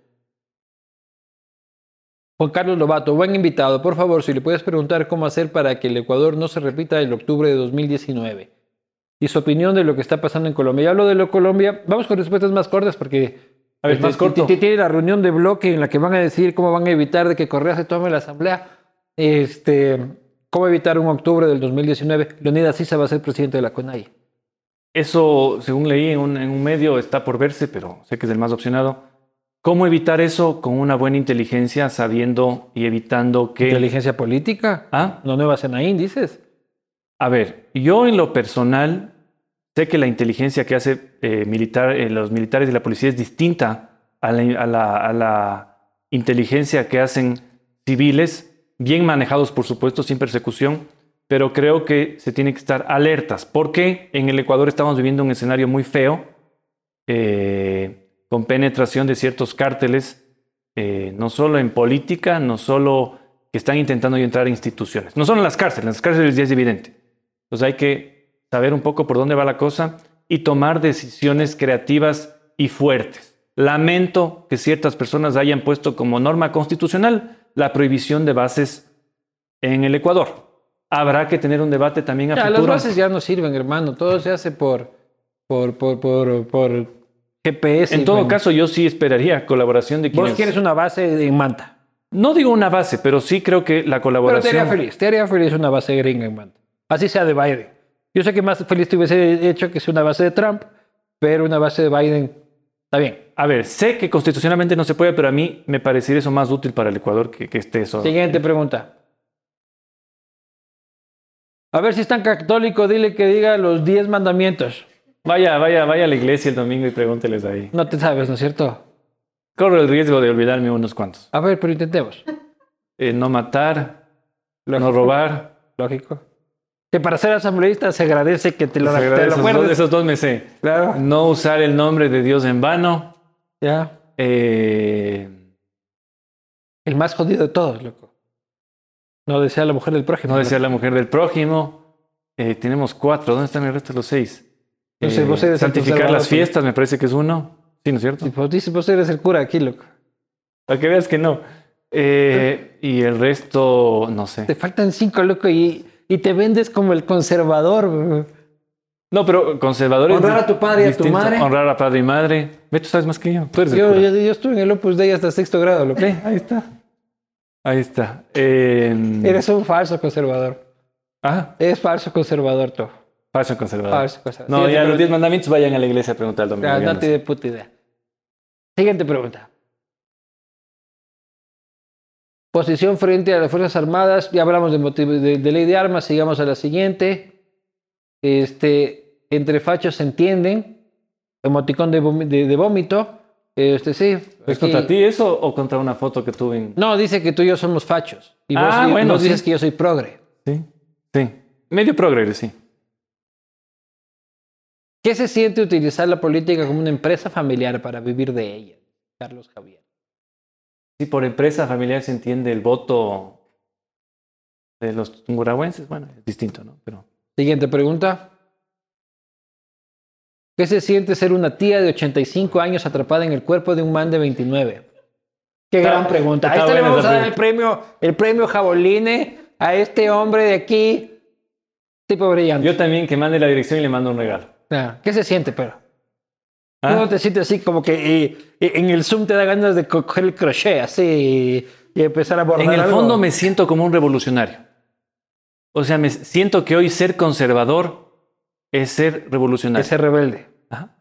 Juan Carlos Lobato, buen invitado. Por favor, si le puedes preguntar cómo hacer para que el Ecuador no se repita el octubre de 2019. Y su opinión de lo que está pasando en Colombia. Ya hablo de lo Colombia. Vamos con respuestas más cortas porque A ver, este, más corto. Tiene la reunión de bloque en la que van a decir cómo van a evitar de que Correa se tome la asamblea. Este, cómo evitar un octubre del 2019. Leonidas Sisa va a ser presidente de la CONAI. Eso, según leí en un, en un medio, está por verse, pero sé que es el más opcionado. ¿Cómo evitar eso con una buena inteligencia, sabiendo y evitando que... Inteligencia política. ¿Ah? No nueva Senaín, dices. A ver, yo en lo personal sé que la inteligencia que hace eh, militar, eh, los militares y la policía es distinta a la, a la- a la inteligencia que hacen civiles, bien manejados por supuesto, sin persecución, pero creo que se tiene que estar alertas, porque en el Ecuador estamos viviendo un escenario muy feo, eh, con penetración de ciertos cárteles, eh, no solo en política, no solo que están intentando entrar a instituciones, no solo en las cárceles, en las cárceles ya es evidente. Entonces hay que saber un poco por dónde va la cosa y tomar decisiones creativas y fuertes. Lamento que ciertas personas hayan puesto como norma constitucional la prohibición de bases en el Ecuador. Habrá que tener un debate también a Ya, las futuro. bases ya no sirven, hermano. Todo se hace por, por, por, por, por GPS. En todo bueno. caso, yo sí esperaría colaboración de vos quienes... quieres una base en Manta. No digo una base, pero sí creo que la Pero te colaboración... haría feliz. Te haría feliz una base gringa en Manta. Así sea de Biden. Yo sé que más feliz te hubiese hecho que sea una base de Trump, pero una base de Biden está bien. A ver, sé que constitucionalmente no se puede, pero a mí me parecería eso más útil para el Ecuador que, que esté eso. Siguiente pregunta. A ver si es tan católico, dile que diga los 10 mandamientos. Vaya, vaya, vaya a la iglesia el domingo y pregúnteles ahí. No te sabes, ¿no es cierto? Corro el riesgo de olvidarme unos cuantos. A ver, pero intentemos. Eh, no matar, no robar. Lógico. Que para ser asambleísta se agradece que te lo, Se te lo esos, dos, esos dos me sé. Claro. No usar el nombre de Dios en vano. Ya. Eh, El más jodido de todos, loco. No desea la mujer del prójimo. no desear la mujer del prójimo. Eh, tenemos cuatro. ¿Dónde están el resto de los seis? No sé, Eh, vos eres el santificar las fiestas, me parece que es uno. Sí, ¿no es cierto? Si vos dices, vos eres el cura aquí, loco. Para que veas que no. Eh, y el resto, no sé. Te faltan cinco, loco, y, y te vendes como el conservador. No, pero conservadores. Honrar a tu padre y a tu madre. Honrar a padre y madre. Ve, tú sabes más que yo. Tú eres el Yo, yo estuve en el Opus Dei hasta sexto grado, loco. Ve, ahí está. Ahí está. Eh, Eres un falso conservador. Ah, Es falso conservador, tú. Falso conservador. Falso conservador. No, Siguiente ya los pregunta. 10 mandamientos vayan a la iglesia a preguntar al domingo. No no de puta idea. Siguiente pregunta. Posición frente a las Fuerzas Armadas. Ya hablamos de, motivo- de, de ley de armas. Sigamos a la siguiente. Este, entre fachos se entienden. Emoticón de, de- de vómito. Este, sí. ¿Es aquí- contra ti eso o contra una foto que tuve en.? No, dice que tú y yo somos fachos. Y vos, Ah, y- bueno, vos sí. dices que yo soy progre. Sí. Sí. Medio progreso, sí. ¿Qué se siente utilizar la política como una empresa familiar para vivir de ella? Carlos Javier. Si por empresa familiar se entiende el voto de los tungurahuenses, bueno, es distinto, ¿no? Pero. Siguiente pregunta. ¿Qué se siente ser una tía de 85 años atrapada en el cuerpo de un man de 29? Qué Está- gran pregunta. A este le vamos a dar el premio, el premio Jaboline a este hombre de aquí. Tipo brillante. Yo también que mande la dirección y le mando un regalo. ¿Qué se siente, pero? ¿Ah? No te sientes así como que eh, eh, en el Zoom te da ganas de coger el crochet así y empezar a bordar En el algo? fondo me siento como un revolucionario. O sea, me siento que hoy ser conservador es ser revolucionario. Ese rebelde. Ajá.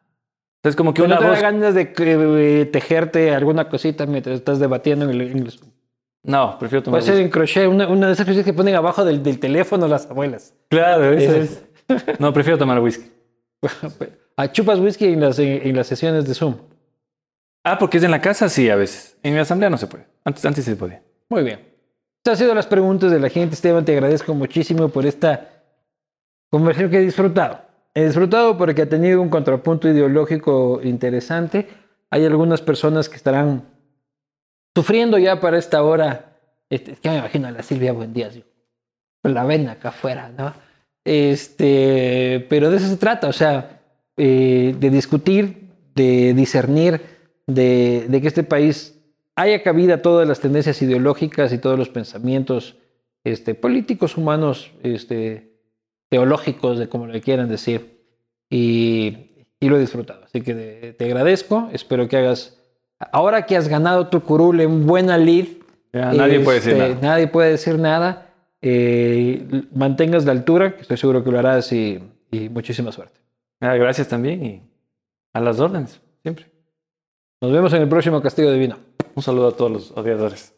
Entonces, como que ¿No una te da voz. ganas de eh, tejerte alguna cosita mientras estás debatiendo en el, en el Zoom? No, prefiero tomar. Puede ser en crochet, una, una de esas cosas que ponen abajo del, del teléfono las abuelas. Claro, eso Ese es. No, prefiero tomar whisky. Ah, chupas whisky en las, en, en las sesiones de Zoom. Ah, porque es en la casa, sí, a veces. En la asamblea no se puede. Antes, antes se podía. Muy bien. Estas han sido las preguntas de la gente. Esteban, te agradezco muchísimo por esta conversación que he disfrutado. He disfrutado porque ha tenido un contrapunto ideológico interesante. Hay algunas personas que estarán sufriendo ya para esta hora. Este, es que me imagino a la Silvia Buendía, así, con la vena acá afuera, ¿no? Este, pero de eso se trata, o sea, eh, de discutir, de discernir, de, de que este país haya cabida todas las tendencias ideológicas y todos los pensamientos este, políticos, humanos, este, teológicos, de como le quieran decir. Y, y lo he disfrutado. Así que de- te agradezco. Espero que hagas, ahora que has ganado tu curul en buena lid, Ya, nadie puede decir este, nada. Nadie puede decir nada. Eh, mantengas la altura, que estoy seguro que lo harás y, y muchísima suerte. Ah, gracias también y a las órdenes, siempre. Nos vemos en el próximo Castigo Divino. Un saludo a todos los odiadores.